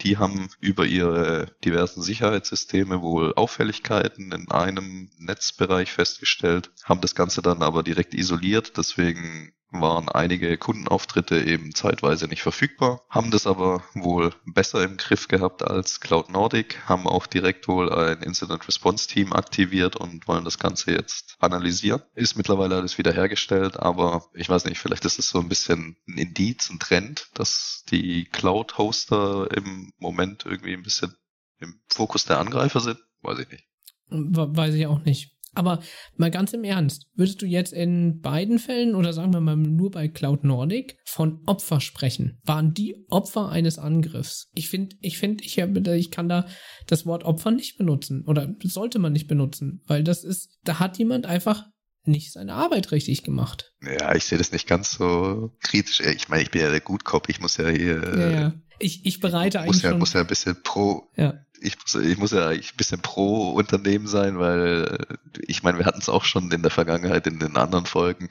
Die haben über ihre diversen Sicherheitssysteme wohl Auffälligkeiten in einem Netzbereich festgestellt, haben das Ganze dann aber direkt isoliert. Deswegen waren einige Kundenauftritte eben zeitweise nicht verfügbar, haben das aber wohl besser im Griff gehabt als Cloud Nordic, haben auch direkt wohl ein Incident Response Team aktiviert und wollen das Ganze jetzt analysieren. Ist mittlerweile alles wieder hergestellt, aber ich weiß nicht, vielleicht ist es so ein bisschen ein Indiz, ein Trend, dass die Cloud-Hoster im Moment irgendwie ein bisschen im Fokus der Angreifer sind. Weiß ich nicht. Weiß ich auch nicht. Aber mal ganz im Ernst, würdest du jetzt in beiden Fällen oder sagen wir mal nur bei Cloud Nordic von Opfer sprechen? Waren die Opfer eines Angriffs? Ich finde, ich finde, ich, ich kann da das Wort Opfer nicht benutzen oder sollte man nicht benutzen, weil das ist, da hat jemand einfach nicht seine Arbeit richtig gemacht. Ja, ich sehe das nicht ganz so kritisch. Ich meine, ich bin ja der Gutkopf, ich muss ja hier. Ja, ja. Ich, ich bereite muss eigentlich. Ja, schon, muss ja ein bisschen pro. Ja ich muss, ich muss ja ein bisschen pro Unternehmen sein, weil ich meine, wir hatten es auch schon in der Vergangenheit in den anderen Folgen.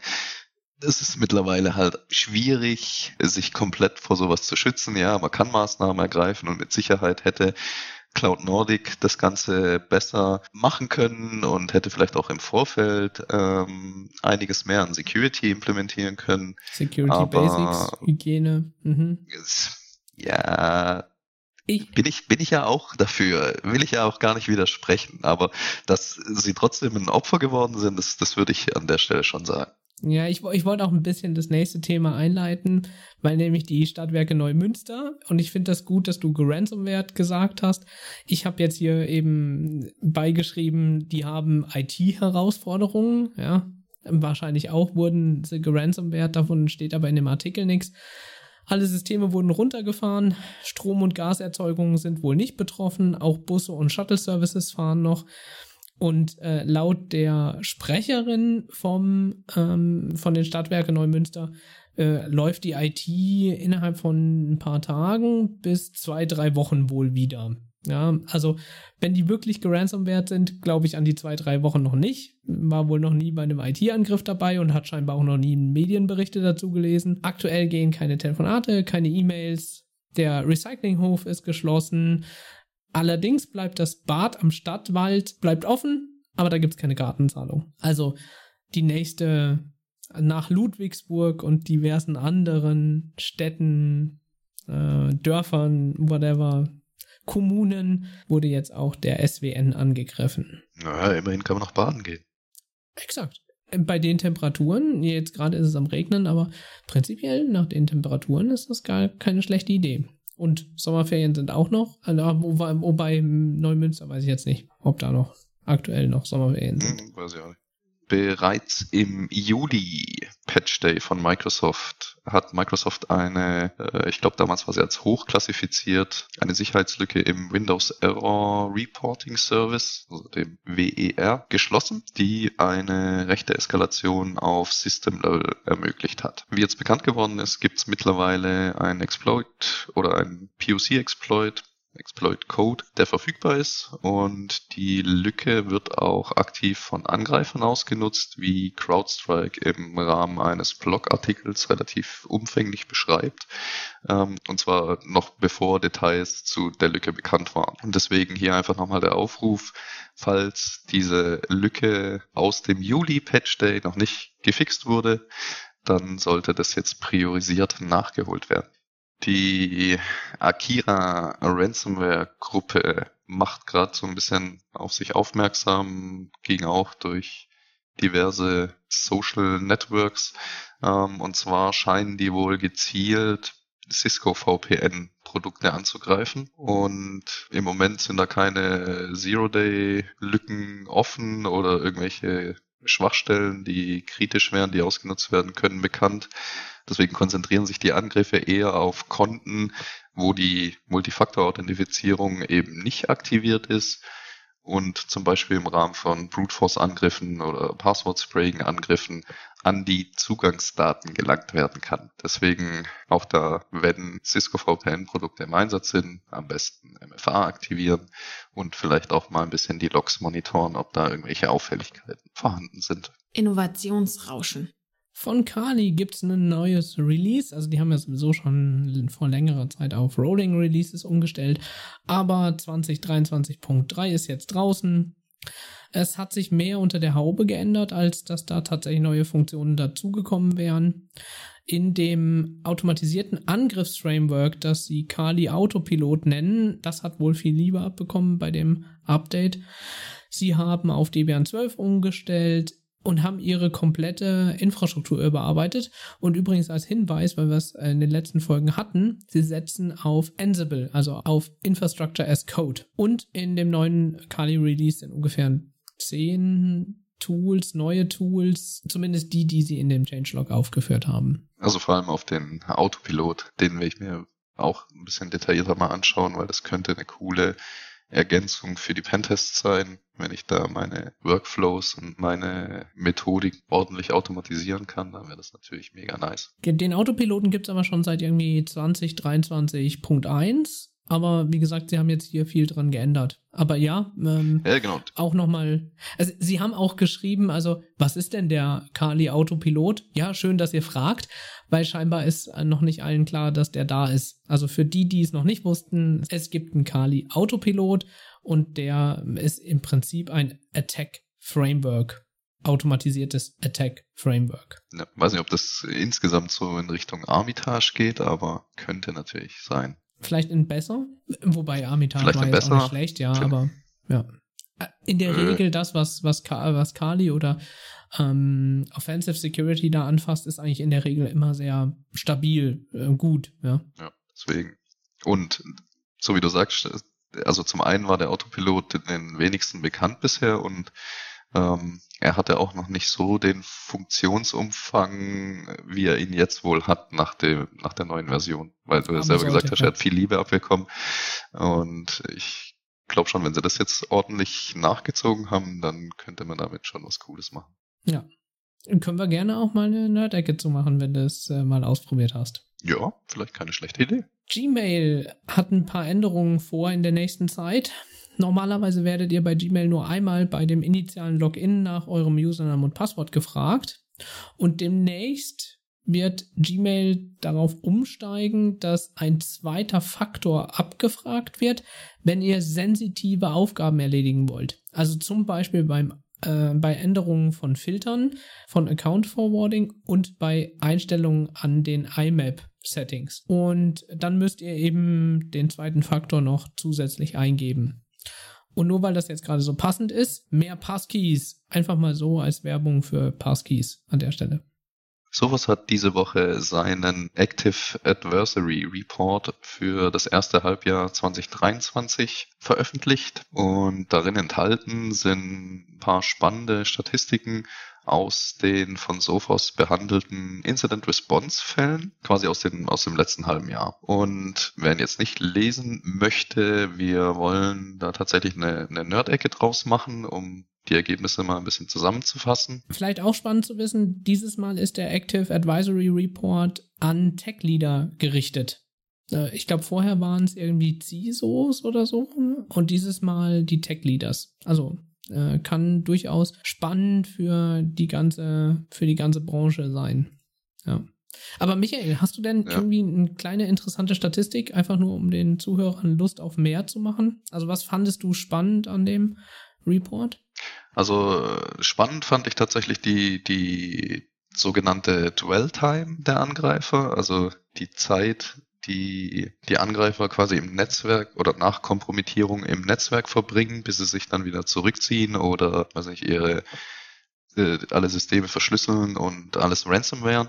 Es ist mittlerweile halt schwierig, sich komplett vor sowas zu schützen. Ja, man kann Maßnahmen ergreifen und mit Sicherheit hätte Cloud Nordic das Ganze besser machen können und hätte vielleicht auch im Vorfeld ähm, einiges mehr an Security implementieren können. Security Aber, Basics, Hygiene. Mhm. Ja, ich bin ich bin ich ja auch dafür, will ich ja auch gar nicht widersprechen, aber dass sie trotzdem ein Opfer geworden sind, das, das würde ich an der Stelle schon sagen. Ja, ich, ich wollte auch ein bisschen das nächste Thema einleiten, weil nämlich die Stadtwerke Neumünster und ich finde das gut, dass du Ransomware gesagt hast. Ich habe jetzt hier eben beigeschrieben, die haben IT-Herausforderungen, ja. Wahrscheinlich auch wurden sie geransomware, davon steht aber in dem Artikel nichts. Alle Systeme wurden runtergefahren. Strom- und Gaserzeugung sind wohl nicht betroffen. Auch Busse und Shuttle-Services fahren noch. Und äh, laut der Sprecherin vom, ähm, von den Stadtwerken Neumünster äh, läuft die IT innerhalb von ein paar Tagen bis zwei, drei Wochen wohl wieder. Ja, also wenn die wirklich geransomwert sind, glaube ich an die zwei, drei Wochen noch nicht. War wohl noch nie bei einem IT-Angriff dabei und hat scheinbar auch noch nie Medienberichte dazu gelesen. Aktuell gehen keine Telefonate, keine E-Mails. Der Recyclinghof ist geschlossen. Allerdings bleibt das Bad am Stadtwald bleibt offen, aber da gibt es keine Gartenzahlung. Also die nächste nach Ludwigsburg und diversen anderen Städten, äh, Dörfern, whatever, Kommunen wurde jetzt auch der SWN angegriffen. Naja, immerhin kann man noch baden gehen. Exakt. Bei den Temperaturen, jetzt gerade ist es am Regnen, aber prinzipiell nach den Temperaturen ist das gar keine schlechte Idee. Und Sommerferien sind auch noch, also, wobei, wobei Neumünster weiß ich jetzt nicht, ob da noch aktuell noch Sommerferien sind. Hm, weiß ich auch nicht. Bereits im Juli Patch Day von Microsoft hat Microsoft eine, äh, ich glaube damals war sie als hoch klassifiziert, eine Sicherheitslücke im Windows Error Reporting Service, also dem WER, geschlossen, die eine rechte Eskalation auf System Level ermöglicht hat. Wie jetzt bekannt geworden ist, gibt es mittlerweile ein Exploit oder ein POC-Exploit, Exploit Code, der verfügbar ist und die Lücke wird auch aktiv von Angreifern ausgenutzt, wie CrowdStrike im Rahmen eines Blogartikels relativ umfänglich beschreibt, ähm, und zwar noch bevor Details zu der Lücke bekannt waren. Und deswegen hier einfach nochmal der Aufruf, falls diese Lücke aus dem Juli Patch Day noch nicht gefixt wurde, dann sollte das jetzt priorisiert nachgeholt werden. Die Akira Ransomware Gruppe macht gerade so ein bisschen auf sich aufmerksam, ging auch durch diverse Social Networks. Ähm, und zwar scheinen die wohl gezielt Cisco VPN Produkte anzugreifen. Und im Moment sind da keine Zero-Day-Lücken offen oder irgendwelche Schwachstellen, die kritisch wären, die ausgenutzt werden können, bekannt. Deswegen konzentrieren sich die Angriffe eher auf Konten, wo die Multifaktor-Authentifizierung eben nicht aktiviert ist. Und zum Beispiel im Rahmen von Brute Force Angriffen oder Password Spraying Angriffen an die Zugangsdaten gelangt werden kann. Deswegen auch da, wenn Cisco VPN Produkte im Einsatz sind, am besten MFA aktivieren und vielleicht auch mal ein bisschen die Logs monitoren, ob da irgendwelche Auffälligkeiten vorhanden sind. Innovationsrauschen. Von Kali gibt es ein neues Release. Also die haben ja sowieso schon vor längerer Zeit auf Rolling Releases umgestellt. Aber 2023.3 ist jetzt draußen. Es hat sich mehr unter der Haube geändert, als dass da tatsächlich neue Funktionen dazugekommen wären. In dem automatisierten Angriffsframework, das sie Kali Autopilot nennen, das hat wohl viel Liebe abbekommen bei dem Update. Sie haben auf Debian 12 umgestellt und haben ihre komplette Infrastruktur überarbeitet. Und übrigens als Hinweis, weil wir es in den letzten Folgen hatten, sie setzen auf Ansible, also auf Infrastructure as Code. Und in dem neuen Kali Release sind ungefähr zehn Tools, neue Tools, zumindest die, die sie in dem Changelog aufgeführt haben. Also vor allem auf den Autopilot, den will ich mir auch ein bisschen detaillierter mal anschauen, weil das könnte eine coole Ergänzung für die Pentests sein, wenn ich da meine Workflows und meine Methodik ordentlich automatisieren kann, dann wäre das natürlich mega nice. Den Autopiloten gibt's aber schon seit irgendwie 2023.1 aber wie gesagt, sie haben jetzt hier viel dran geändert. Aber ja, ähm, ja genau. auch nochmal, also sie haben auch geschrieben, also was ist denn der Kali Autopilot? Ja, schön, dass ihr fragt, weil scheinbar ist noch nicht allen klar, dass der da ist. Also für die, die es noch nicht wussten, es gibt einen Kali Autopilot und der ist im Prinzip ein Attack Framework automatisiertes Attack Framework. Ja, weiß nicht, ob das insgesamt so in Richtung Armitage geht, aber könnte natürlich sein. Vielleicht in besser, wobei Armitage Vielleicht war jetzt besser. auch nicht schlecht, ja, Vielleicht. aber ja. In der äh. Regel das, was, was, was Kali oder ähm, Offensive Security da anfasst, ist eigentlich in der Regel immer sehr stabil, äh, gut, ja. Ja, deswegen. Und so wie du sagst, also zum einen war der Autopilot den wenigsten bekannt bisher und ähm, er hatte auch noch nicht so den Funktionsumfang, wie er ihn jetzt wohl hat nach dem, nach der neuen Version. Weil du ja selber gesagt hast, er hat viel Liebe abbekommen. Und ich glaube schon, wenn sie das jetzt ordentlich nachgezogen haben, dann könnte man damit schon was Cooles machen. Ja. Können wir gerne auch mal eine Nerd-Ecke zu machen, wenn du es äh, mal ausprobiert hast. Ja, vielleicht keine schlechte Idee. Gmail hat ein paar Änderungen vor in der nächsten Zeit. Normalerweise werdet ihr bei Gmail nur einmal bei dem initialen Login nach eurem Username und Passwort gefragt. Und demnächst wird Gmail darauf umsteigen, dass ein zweiter Faktor abgefragt wird, wenn ihr sensitive Aufgaben erledigen wollt. Also zum Beispiel beim äh, bei Änderungen von Filtern, von Account Forwarding und bei Einstellungen an den IMAP Settings. Und dann müsst ihr eben den zweiten Faktor noch zusätzlich eingeben. Und nur weil das jetzt gerade so passend ist, mehr Passkeys. Einfach mal so als Werbung für Passkeys an der Stelle. Sowas hat diese Woche seinen Active Adversary Report für das erste Halbjahr 2023 veröffentlicht und darin enthalten sind ein paar spannende Statistiken aus den von Sophos behandelten Incident Response Fällen, quasi aus dem, aus dem letzten halben Jahr. Und wer ihn jetzt nicht lesen möchte, wir wollen da tatsächlich eine, eine Nerd-Ecke draus machen, um die Ergebnisse mal ein bisschen zusammenzufassen. Vielleicht auch spannend zu wissen, dieses Mal ist der Active Advisory Report an Tech-Leader gerichtet. Äh, ich glaube, vorher waren es irgendwie CISOs oder so und dieses Mal die Tech-Leaders. Also äh, kann durchaus spannend für die ganze, für die ganze Branche sein. Ja. Aber Michael, hast du denn ja. irgendwie eine kleine interessante Statistik, einfach nur um den Zuhörern Lust auf mehr zu machen? Also was fandest du spannend an dem Report? Also spannend fand ich tatsächlich die, die sogenannte Dwell Time der Angreifer, also die Zeit, die die Angreifer quasi im Netzwerk oder nach Kompromittierung im Netzwerk verbringen, bis sie sich dann wieder zurückziehen oder weiß nicht, ihre äh, alle Systeme verschlüsseln und alles Ransomware.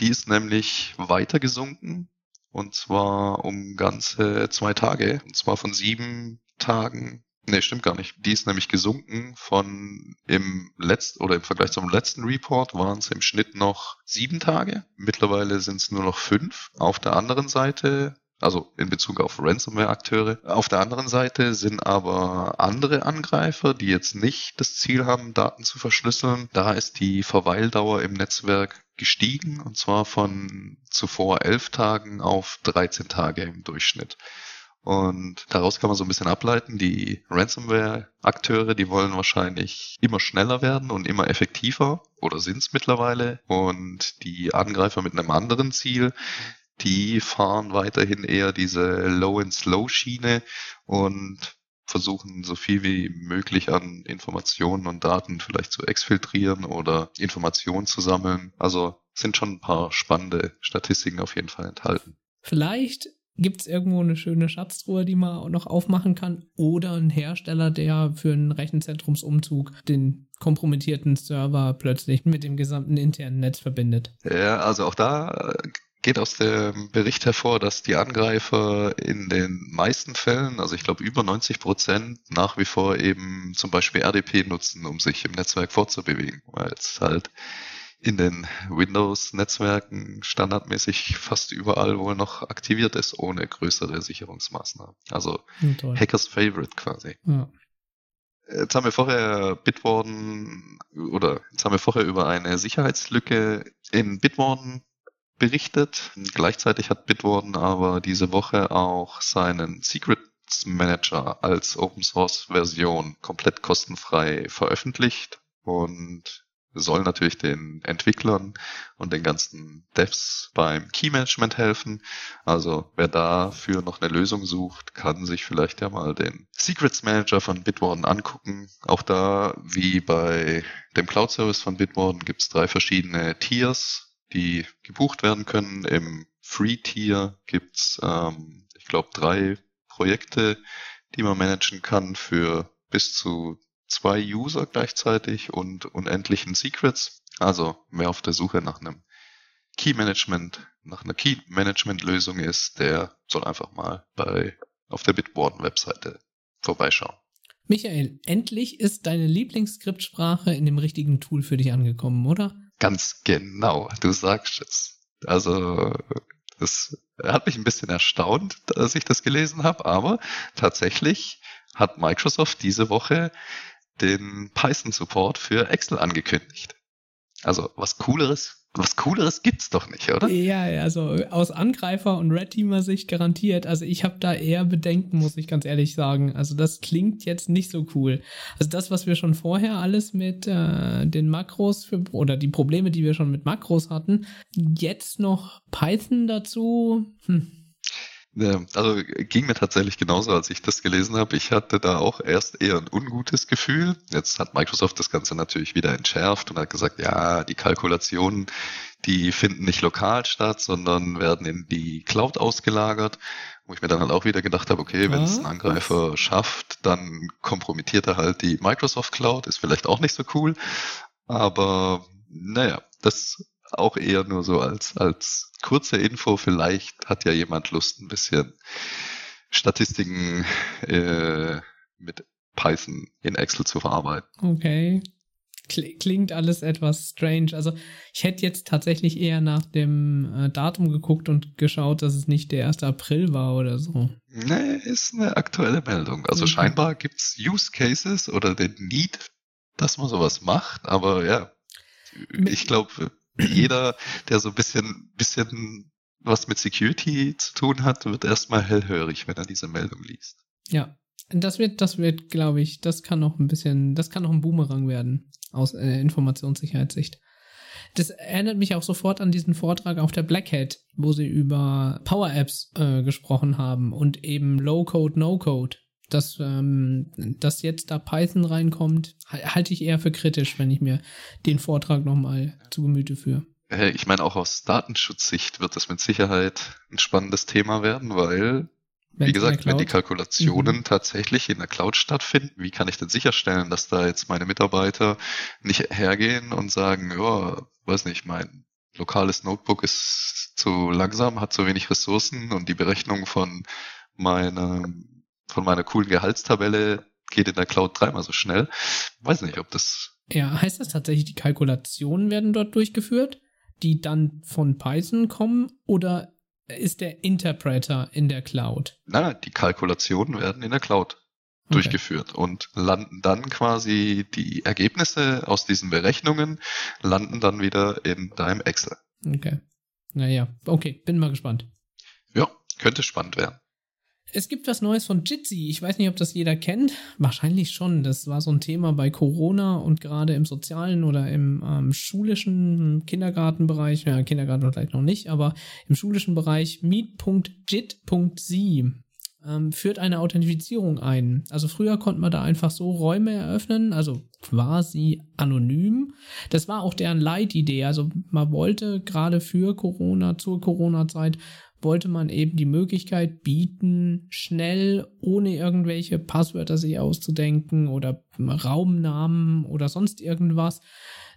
Die ist nämlich weiter gesunken und zwar um ganze zwei Tage und zwar von sieben Tagen Nee, stimmt gar nicht. Die ist nämlich gesunken von im letzten oder im Vergleich zum letzten Report waren es im Schnitt noch sieben Tage. Mittlerweile sind es nur noch fünf. Auf der anderen Seite also in Bezug auf Ransomware-Akteure. Auf der anderen Seite sind aber andere Angreifer, die jetzt nicht das Ziel haben, Daten zu verschlüsseln. Da ist die Verweildauer im Netzwerk gestiegen und zwar von zuvor elf Tagen auf 13 Tage im Durchschnitt. Und daraus kann man so ein bisschen ableiten, die Ransomware-Akteure, die wollen wahrscheinlich immer schneller werden und immer effektiver oder sind es mittlerweile. Und die Angreifer mit einem anderen Ziel, die fahren weiterhin eher diese Low-and-Slow-Schiene und versuchen so viel wie möglich an Informationen und Daten vielleicht zu exfiltrieren oder Informationen zu sammeln. Also sind schon ein paar spannende Statistiken auf jeden Fall enthalten. Vielleicht gibt es irgendwo eine schöne Schatztruhe, die man noch aufmachen kann oder ein Hersteller, der für einen Rechenzentrumsumzug den kompromittierten Server plötzlich mit dem gesamten internen Netz verbindet. Ja, also auch da geht aus dem Bericht hervor, dass die Angreifer in den meisten Fällen, also ich glaube über 90 Prozent, nach wie vor eben zum Beispiel RDP nutzen, um sich im Netzwerk fortzubewegen, weil es halt in den Windows-Netzwerken standardmäßig fast überall wohl noch aktiviert ist, ohne größere Sicherungsmaßnahmen. Also hm, Hackers Favorite quasi. Ja. Jetzt haben wir vorher Bitwarden oder jetzt haben wir vorher über eine Sicherheitslücke in Bitwarden berichtet. Gleichzeitig hat Bitwarden aber diese Woche auch seinen Secrets Manager als Open Source Version komplett kostenfrei veröffentlicht und soll natürlich den Entwicklern und den ganzen Devs beim Key Management helfen. Also wer dafür noch eine Lösung sucht, kann sich vielleicht ja mal den Secrets Manager von Bitwarden angucken. Auch da, wie bei dem Cloud Service von Bitwarden, gibt es drei verschiedene Tiers, die gebucht werden können. Im Free-Tier gibt's, ähm, ich glaube, drei Projekte, die man managen kann für bis zu zwei User gleichzeitig und unendlichen Secrets. Also wer auf der Suche nach einem Key Management, nach einer Key Management Lösung ist, der soll einfach mal bei auf der Bitwarden Webseite vorbeischauen. Michael, endlich ist deine Lieblingsskriptsprache in dem richtigen Tool für dich angekommen, oder? Ganz genau, du sagst es. Also das hat mich ein bisschen erstaunt, dass ich das gelesen habe, aber tatsächlich hat Microsoft diese Woche den Python-Support für Excel angekündigt. Also was cooleres was Cooleres gibt's doch nicht, oder? Ja, also aus Angreifer- und Red-Teamer-Sicht garantiert. Also ich habe da eher Bedenken, muss ich ganz ehrlich sagen. Also das klingt jetzt nicht so cool. Also das, was wir schon vorher alles mit äh, den Makros für, oder die Probleme, die wir schon mit Makros hatten, jetzt noch Python dazu. Hm ja, also ging mir tatsächlich genauso, als ich das gelesen habe. Ich hatte da auch erst eher ein ungutes Gefühl. Jetzt hat Microsoft das Ganze natürlich wieder entschärft und hat gesagt, ja, die Kalkulationen, die finden nicht lokal statt, sondern werden in die Cloud ausgelagert. Wo ich mir dann halt auch wieder gedacht habe, okay, wenn es ein Angreifer schafft, dann kompromittiert er halt die Microsoft Cloud, ist vielleicht auch nicht so cool. Aber naja, das auch eher nur so als, als kurze Info. Vielleicht hat ja jemand Lust, ein bisschen Statistiken äh, mit Python in Excel zu verarbeiten. Okay. Klingt alles etwas strange. Also ich hätte jetzt tatsächlich eher nach dem äh, Datum geguckt und geschaut, dass es nicht der 1. April war oder so. Nee, ist eine aktuelle Meldung. Also okay. scheinbar gibt's Use Cases oder den Need, dass man sowas macht, aber ja, ich glaube, jeder, der so ein bisschen, bisschen was mit Security zu tun hat, wird erstmal hellhörig, wenn er diese Meldung liest. Ja, das wird, das wird, glaube ich, das kann noch ein bisschen, das kann noch ein Boomerang werden aus äh, Informationssicherheitssicht. Das erinnert mich auch sofort an diesen Vortrag auf der Black Hat, wo sie über Power Apps äh, gesprochen haben und eben Low Code, No Code dass, ähm, dass jetzt da Python reinkommt, halte ich eher für kritisch, wenn ich mir den Vortrag nochmal zu Gemüte führe. Ich meine, auch aus Datenschutzsicht wird das mit Sicherheit ein spannendes Thema werden, weil, wenn wie gesagt, wenn die Kalkulationen mhm. tatsächlich in der Cloud stattfinden, wie kann ich denn sicherstellen, dass da jetzt meine Mitarbeiter nicht hergehen und sagen, ja, weiß nicht, mein lokales Notebook ist zu langsam, hat zu wenig Ressourcen und die Berechnung von meinem von meiner coolen Gehaltstabelle geht in der Cloud dreimal so schnell. Weiß nicht, ob das. Ja, heißt das tatsächlich, die Kalkulationen werden dort durchgeführt, die dann von Python kommen oder ist der Interpreter in der Cloud? Nein, die Kalkulationen werden in der Cloud okay. durchgeführt und landen dann quasi die Ergebnisse aus diesen Berechnungen landen dann wieder in deinem Excel. Okay. Naja, okay, bin mal gespannt. Ja, könnte spannend werden. Es gibt was Neues von Jitsi. Ich weiß nicht, ob das jeder kennt. Wahrscheinlich schon. Das war so ein Thema bei Corona und gerade im sozialen oder im ähm, schulischen Kindergartenbereich. Ja, Kindergarten vielleicht noch nicht, aber im schulischen Bereich meet.jit.sie ähm, führt eine Authentifizierung ein. Also früher konnte man da einfach so Räume eröffnen, also quasi anonym. Das war auch deren Leitidee. Also man wollte gerade für Corona, zur Corona-Zeit, wollte man eben die Möglichkeit bieten, schnell, ohne irgendwelche Passwörter sich auszudenken oder Raumnamen oder sonst irgendwas,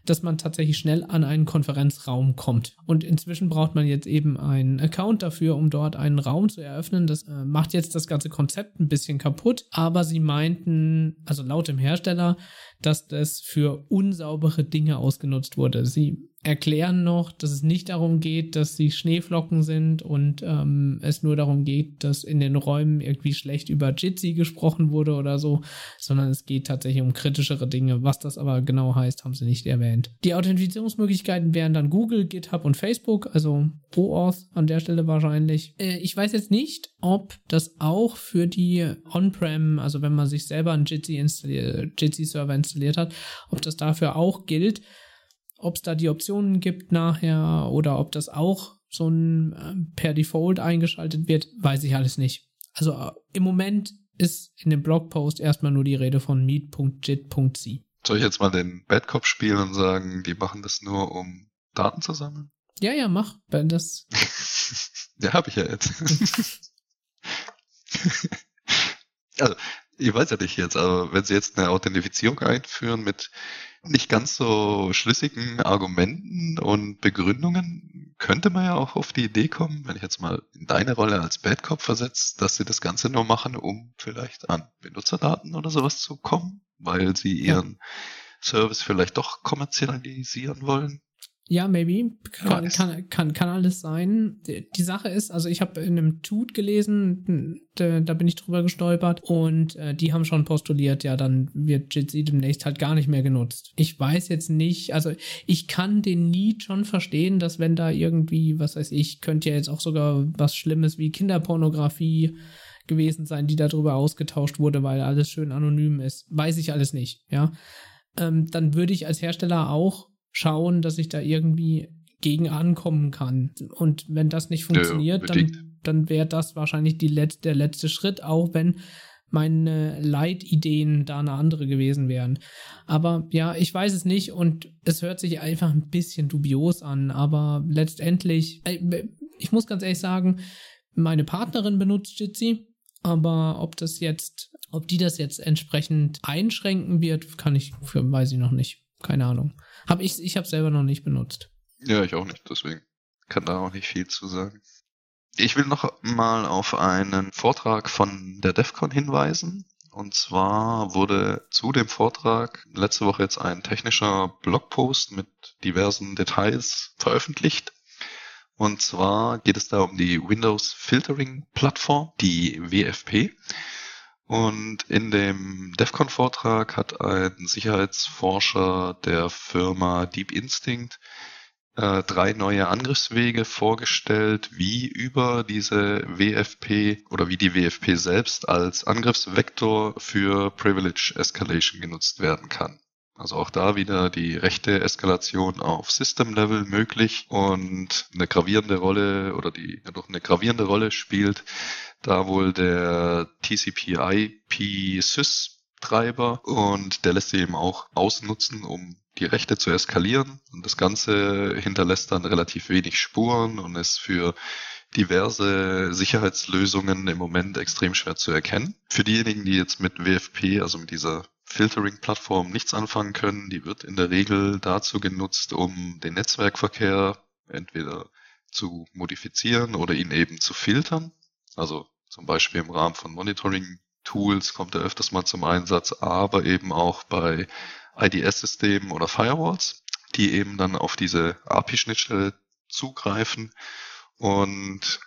dass man tatsächlich schnell an einen Konferenzraum kommt. Und inzwischen braucht man jetzt eben einen Account dafür, um dort einen Raum zu eröffnen. Das äh, macht jetzt das ganze Konzept ein bisschen kaputt, aber sie meinten, also laut dem Hersteller, dass das für unsaubere Dinge ausgenutzt wurde. Sie erklären noch, dass es nicht darum geht, dass sie Schneeflocken sind und ähm, es nur darum geht, dass in den Räumen irgendwie schlecht über Jitsi gesprochen wurde oder so, sondern es geht tatsächlich um kritischere Dinge. Was das aber genau heißt, haben sie nicht erwähnt. Die Authentifizierungsmöglichkeiten wären dann Google, GitHub und Facebook, also OAuth an der Stelle wahrscheinlich. Äh, ich weiß jetzt nicht, ob das auch für die On-Prem, also wenn man sich selber einen Jitsi installiert, Jitsi-Server installiert hat, ob das dafür auch gilt ob es da die Optionen gibt nachher oder ob das auch so ein äh, per Default eingeschaltet wird, weiß ich alles nicht. Also äh, im Moment ist in dem Blogpost erstmal nur die Rede von meet.jit.c. Soll ich jetzt mal den Bad Cop spielen und sagen, die machen das nur, um Daten zu sammeln? Ja, ja, mach. Das. ja, habe ich ja jetzt. also, ich weiß ja nicht jetzt, aber wenn sie jetzt eine Authentifizierung einführen mit nicht ganz so schlüssigen Argumenten und Begründungen könnte man ja auch auf die Idee kommen, wenn ich jetzt mal in deine Rolle als Bad Cop versetzt, dass sie das Ganze nur machen, um vielleicht an Benutzerdaten oder sowas zu kommen, weil sie ihren ja. Service vielleicht doch kommerzialisieren wollen. Ja, maybe. Kann, kann, kann, kann alles sein. Die Sache ist, also ich habe in einem Tut gelesen, da, bin ich drüber gestolpert und äh, die haben schon postuliert, ja, dann wird Jitsi demnächst halt gar nicht mehr genutzt. Ich weiß jetzt nicht, also ich kann den Need schon verstehen, dass wenn da irgendwie, was weiß ich, könnte ja jetzt auch sogar was Schlimmes wie Kinderpornografie gewesen sein, die darüber ausgetauscht wurde, weil alles schön anonym ist. Weiß ich alles nicht, ja. Ähm, dann würde ich als Hersteller auch schauen, dass ich da irgendwie gegen ankommen kann. Und wenn das nicht funktioniert, ja, dann, dann wäre das wahrscheinlich die Let der letzte Schritt, auch wenn meine Leitideen da eine andere gewesen wären. Aber ja, ich weiß es nicht und es hört sich einfach ein bisschen dubios an, aber letztendlich, äh, ich muss ganz ehrlich sagen, meine Partnerin benutzt Jitsi, aber ob das jetzt, ob die das jetzt entsprechend einschränken wird, kann ich, weiß ich noch nicht. Keine Ahnung. Hab ich ich habe selber noch nicht benutzt. Ja, ich auch nicht, deswegen kann da auch nicht viel zu sagen. Ich will noch mal auf einen Vortrag von der DEFCON hinweisen. Und zwar wurde zu dem Vortrag letzte Woche jetzt ein technischer Blogpost mit diversen Details veröffentlicht. Und zwar geht es da um die Windows Filtering Plattform, die WFP. Und in dem DEFCON-Vortrag hat ein Sicherheitsforscher der Firma Deep Instinct äh, drei neue Angriffswege vorgestellt, wie über diese WFP oder wie die WFP selbst als Angriffsvektor für Privilege Escalation genutzt werden kann. Also auch da wieder die rechte Eskalation auf System-Level möglich und eine gravierende Rolle oder die ja doch eine gravierende Rolle spielt da wohl der TCP/IP-Sys-Treiber und der lässt sich eben auch ausnutzen, um die Rechte zu eskalieren und das Ganze hinterlässt dann relativ wenig Spuren und ist für diverse Sicherheitslösungen im Moment extrem schwer zu erkennen. Für diejenigen, die jetzt mit WFP, also mit dieser Filtering-Plattform nichts anfangen können, die wird in der Regel dazu genutzt, um den Netzwerkverkehr entweder zu modifizieren oder ihn eben zu filtern. Also zum Beispiel im Rahmen von Monitoring-Tools kommt er öfters mal zum Einsatz, aber eben auch bei IDS-Systemen oder Firewalls, die eben dann auf diese API-Schnittstelle zugreifen. Und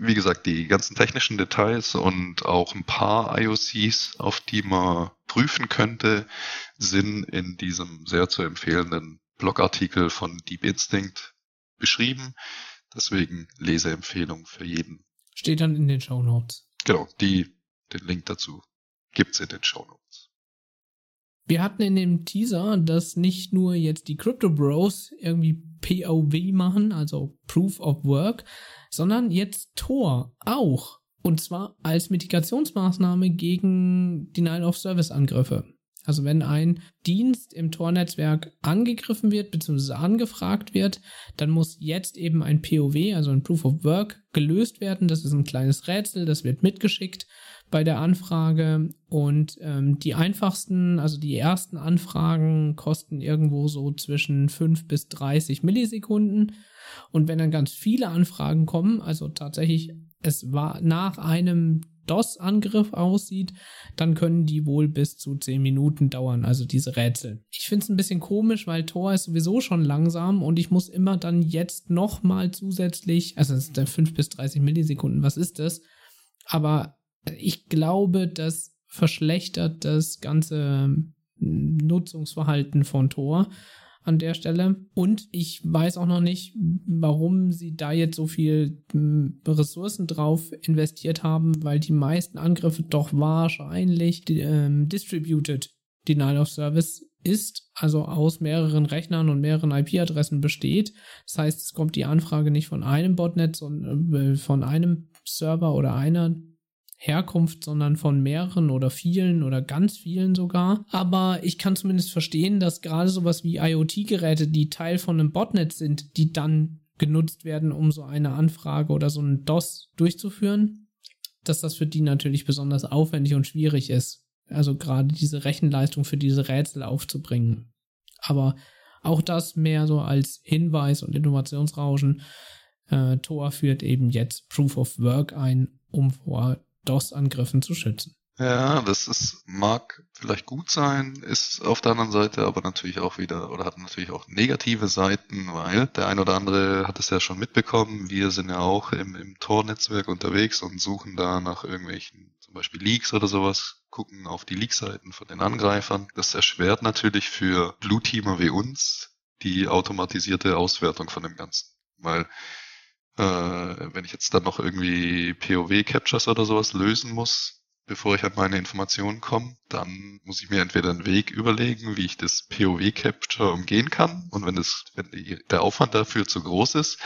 wie gesagt, die ganzen technischen Details und auch ein paar IOCs, auf die man prüfen könnte, sind in diesem sehr zu empfehlenden Blogartikel von Deep Instinct beschrieben. Deswegen Leseempfehlung für jeden. Steht dann in den Show Notes. Genau, die, den Link dazu gibt's in den Show Notes. Wir hatten in dem Teaser, dass nicht nur jetzt die Crypto Bros irgendwie POW machen, also Proof of Work, sondern jetzt Tor auch. Und zwar als Mitigationsmaßnahme gegen Denial of Service Angriffe. Also wenn ein Dienst im Tor-Netzwerk angegriffen wird bzw. angefragt wird, dann muss jetzt eben ein POW, also ein Proof of Work, gelöst werden. Das ist ein kleines Rätsel, das wird mitgeschickt bei der Anfrage und ähm, die einfachsten, also die ersten Anfragen kosten irgendwo so zwischen 5 bis 30 Millisekunden und wenn dann ganz viele Anfragen kommen, also tatsächlich es war nach einem DOS-Angriff aussieht, dann können die wohl bis zu 10 Minuten dauern, also diese Rätsel. Ich finde es ein bisschen komisch, weil Tor ist sowieso schon langsam und ich muss immer dann jetzt nochmal zusätzlich, also es ist 5 bis 30 Millisekunden, was ist das? Aber ich glaube, das verschlechtert das ganze hm, Nutzungsverhalten von Tor an der Stelle. Und ich weiß auch noch nicht, warum sie da jetzt so viel hm, Ressourcen drauf investiert haben, weil die meisten Angriffe doch wahrscheinlich ähm, distributed Denial of Service ist, also aus mehreren Rechnern und mehreren IP-Adressen besteht. Das heißt, es kommt die Anfrage nicht von einem Botnet, sondern äh, von einem Server oder einer Herkunft, sondern von mehreren oder vielen oder ganz vielen sogar. Aber ich kann zumindest verstehen, dass gerade sowas wie IoT-Geräte, die Teil von einem Botnet sind, die dann genutzt werden, um so eine Anfrage oder so einen DOS durchzuführen, dass das für die natürlich besonders aufwendig und schwierig ist. Also gerade diese Rechenleistung für diese Rätsel aufzubringen. Aber auch das mehr so als Hinweis und Innovationsrauschen. Äh, Tor führt eben jetzt Proof of Work ein, um vor DOS-Angriffen zu schützen. Ja, das ist, mag vielleicht gut sein, ist auf der anderen Seite aber natürlich auch wieder, oder hat natürlich auch negative Seiten, weil der ein oder andere hat es ja schon mitbekommen, wir sind ja auch im, im Tor-Netzwerk unterwegs und suchen da nach irgendwelchen, zum Beispiel Leaks oder sowas, gucken auf die Leak-Seiten von den Angreifern. Das erschwert natürlich für Blue-Teamer wie uns die automatisierte Auswertung von dem Ganzen, weil äh, wenn ich jetzt dann noch irgendwie POW-Captures oder sowas lösen muss, bevor ich an meine Informationen komme, dann muss ich mir entweder einen Weg überlegen, wie ich das POW-Capture umgehen kann. Und wenn, das, wenn der Aufwand dafür zu groß ist,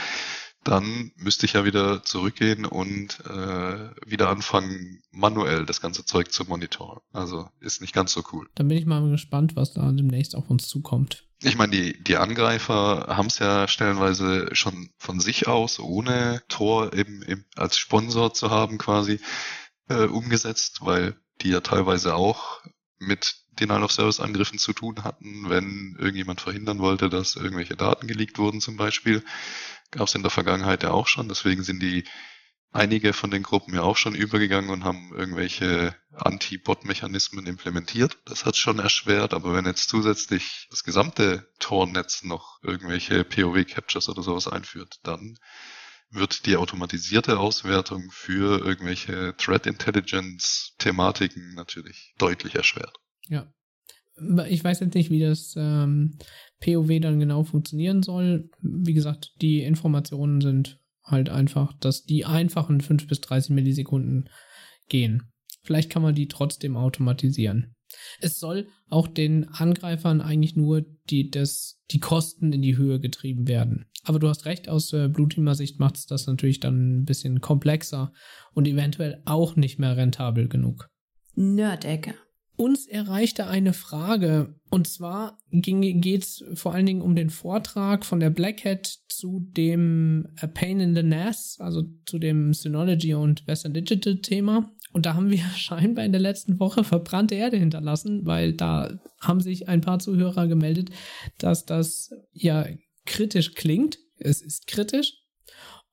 dann müsste ich ja wieder zurückgehen und äh, wieder anfangen, manuell das ganze Zeug zu monitoren. Also ist nicht ganz so cool. Dann bin ich mal gespannt, was da demnächst auf uns zukommt. Ich meine, die, die Angreifer haben es ja stellenweise schon von sich aus, ohne Tor eben, eben als Sponsor zu haben, quasi äh, umgesetzt, weil die ja teilweise auch mit Denial of Service Angriffen zu tun hatten, wenn irgendjemand verhindern wollte, dass irgendwelche Daten geleakt wurden zum Beispiel. Gab es in der Vergangenheit ja auch schon, deswegen sind die einige von den Gruppen ja auch schon übergegangen und haben irgendwelche Anti-Bot-Mechanismen implementiert. Das hat schon erschwert, aber wenn jetzt zusätzlich das gesamte Tor-Netz noch irgendwelche POW-Captures oder sowas einführt, dann wird die automatisierte Auswertung für irgendwelche Threat Intelligence Thematiken natürlich deutlich erschwert. Ja. Ich weiß jetzt nicht, wie das ähm, POW dann genau funktionieren soll. Wie gesagt, die Informationen sind halt einfach, dass die einfachen 5 bis 30 Millisekunden gehen. Vielleicht kann man die trotzdem automatisieren. Es soll auch den Angreifern eigentlich nur die, das, die Kosten in die Höhe getrieben werden. Aber du hast recht, aus äh, Blue Sicht macht es das natürlich dann ein bisschen komplexer und eventuell auch nicht mehr rentabel genug. Nerdecke. Uns erreichte eine Frage, und zwar geht es vor allen Dingen um den Vortrag von der Black Hat zu dem A Pain in the Nass, also zu dem Synology und Western Digital Thema. Und da haben wir scheinbar in der letzten Woche verbrannte Erde hinterlassen, weil da haben sich ein paar Zuhörer gemeldet, dass das ja kritisch klingt. Es ist kritisch.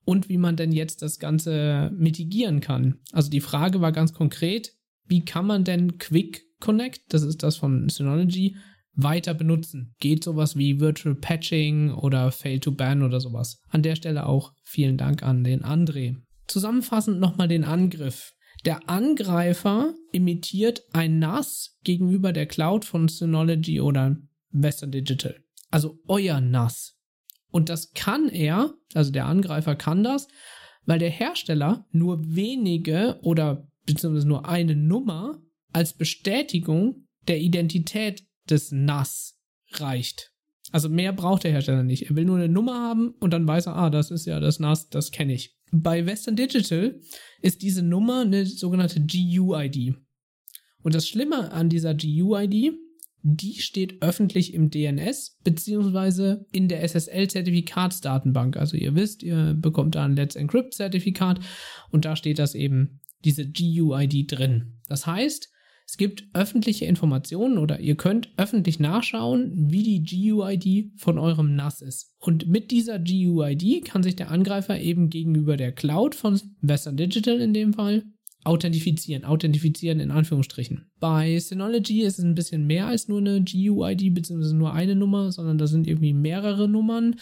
Und wie man denn jetzt das Ganze mitigieren kann. Also die Frage war ganz konkret, wie kann man denn Quick Connect, das ist das von Synology, weiter benutzen. Geht sowas wie Virtual Patching oder Fail to Ban oder sowas. An der Stelle auch vielen Dank an den André zusammenfassend nochmal den Angriff. Der Angreifer imitiert ein NAS gegenüber der Cloud von Synology oder Western Digital. Also euer NAS. Und das kann er, also der Angreifer kann das, weil der Hersteller nur wenige oder beziehungsweise nur eine Nummer als Bestätigung der Identität des NAS reicht. Also mehr braucht der Hersteller nicht. Er will nur eine Nummer haben und dann weiß er, ah, das ist ja das NAS, das kenne ich. Bei Western Digital ist diese Nummer eine sogenannte GUID. Und das Schlimme an dieser GUID, die steht öffentlich im DNS beziehungsweise in der SSL-Zertifikatsdatenbank. Also ihr wisst, ihr bekommt da ein Let's Encrypt-Zertifikat und da steht das eben, diese GUID drin. Das heißt, es gibt öffentliche Informationen oder ihr könnt öffentlich nachschauen, wie die GUID von eurem NAS ist. Und mit dieser GUID kann sich der Angreifer eben gegenüber der Cloud von Western Digital in dem Fall authentifizieren. Authentifizieren in Anführungsstrichen. Bei Synology ist es ein bisschen mehr als nur eine GUID bzw. nur eine Nummer, sondern da sind irgendwie mehrere Nummern.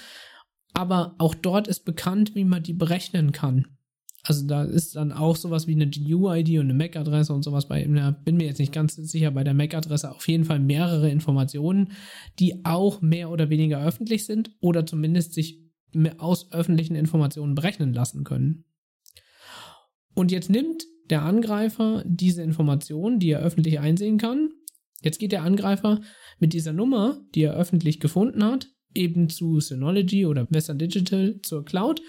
Aber auch dort ist bekannt, wie man die berechnen kann. Also da ist dann auch sowas wie eine GUID und eine MAC-Adresse und sowas bei, na, bin mir jetzt nicht ganz sicher, bei der MAC-Adresse auf jeden Fall mehrere Informationen, die auch mehr oder weniger öffentlich sind oder zumindest sich aus öffentlichen Informationen berechnen lassen können. Und jetzt nimmt der Angreifer diese Informationen, die er öffentlich einsehen kann. Jetzt geht der Angreifer mit dieser Nummer, die er öffentlich gefunden hat, eben zu Synology oder Western Digital zur Cloud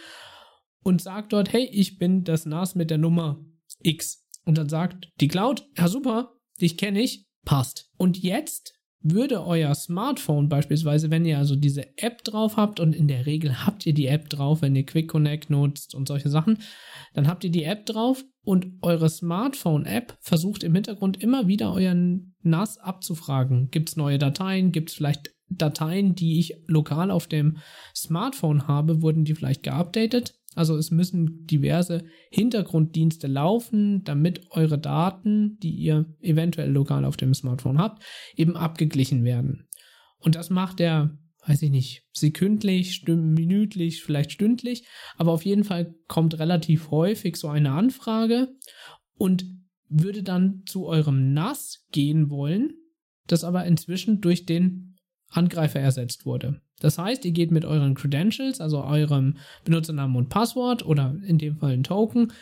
und sagt dort, hey, ich bin das NAS mit der Nummer X. Und dann sagt die Cloud, ja super, dich kenne ich, passt. Und jetzt würde euer Smartphone beispielsweise, wenn ihr also diese App drauf habt und in der Regel habt ihr die App drauf, wenn ihr Quick Connect nutzt und solche Sachen, dann habt ihr die App drauf und eure Smartphone-App versucht im Hintergrund immer wieder euren NAS abzufragen. Gibt es neue Dateien? Gibt es vielleicht Dateien, die ich lokal auf dem Smartphone habe? Wurden die vielleicht geupdatet? Also es müssen diverse Hintergrunddienste laufen, damit eure Daten, die ihr eventuell lokal auf dem Smartphone habt, eben abgeglichen werden. Und das macht er, weiß ich nicht, sekündlich, minütlich, vielleicht stündlich, aber auf jeden Fall kommt relativ häufig so eine Anfrage und würde dann zu eurem NAS gehen wollen, das aber inzwischen durch den Angreifer ersetzt wurde. Das heißt, ihr geht mit euren Credentials, also eurem Benutzernamen und Passwort oder in dem Fall ein Token,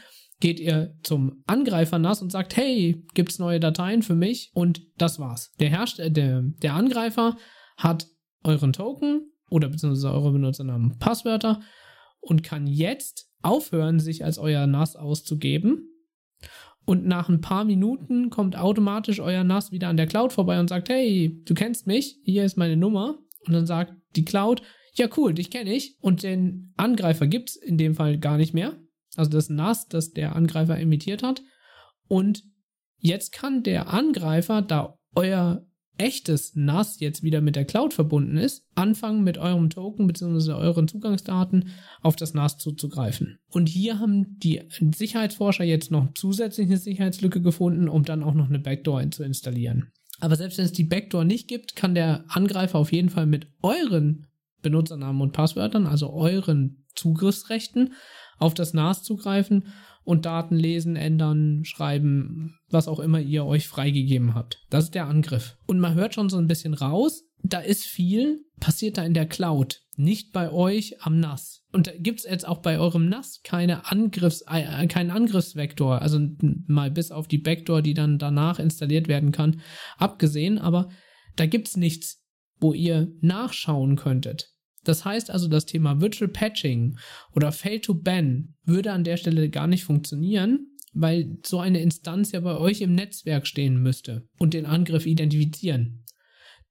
geht ihr zum Angreifer NAS und sagt, hey, gibt's neue Dateien für mich? Und das war's. Der, Herst äh, der, der Angreifer hat euren Token oder beziehungsweise eure Benutzernamen und Passwörter und kann jetzt aufhören, sich als euer NAS auszugeben. Und nach ein paar Minuten kommt automatisch euer NAS wieder an der Cloud vorbei und sagt, hey, du kennst mich, hier ist meine Nummer. Und dann sagt die Cloud, ja cool, dich kenne ich. Und den Angreifer gibt es in dem Fall gar nicht mehr. Also das NAS, das der Angreifer imitiert hat. Und jetzt kann der Angreifer, da euer echtes NAS jetzt wieder mit der Cloud verbunden ist, anfangen mit eurem Token bzw. euren Zugangsdaten auf das NAS zuzugreifen. Und hier haben die Sicherheitsforscher jetzt noch zusätzlich eine Sicherheitslücke gefunden, um dann auch noch eine Backdoor zu installieren. Aber selbst wenn es die Backdoor nicht gibt, kann der Angreifer auf jeden Fall mit euren Benutzernamen und Passwörtern, also euren Zugriffsrechten, auf das NAS zugreifen und Daten lesen, ändern, schreiben, was auch immer ihr euch freigegeben habt. Das ist der Angriff. Und man hört schon so ein bisschen raus, da ist viel, passiert da in der Cloud, nicht bei euch am NAS. Und da gibt es jetzt auch bei eurem NAS keine Angriffs, äh, keinen Angriffsvektor, also mal bis auf die Backdoor, die dann danach installiert werden kann, abgesehen, aber da gibt es nichts, wo ihr nachschauen könntet. Das heißt also, das Thema Virtual Patching oder Fail to Ban würde an der Stelle gar nicht funktionieren, weil so eine Instanz ja bei euch im Netzwerk stehen müsste und den Angriff identifizieren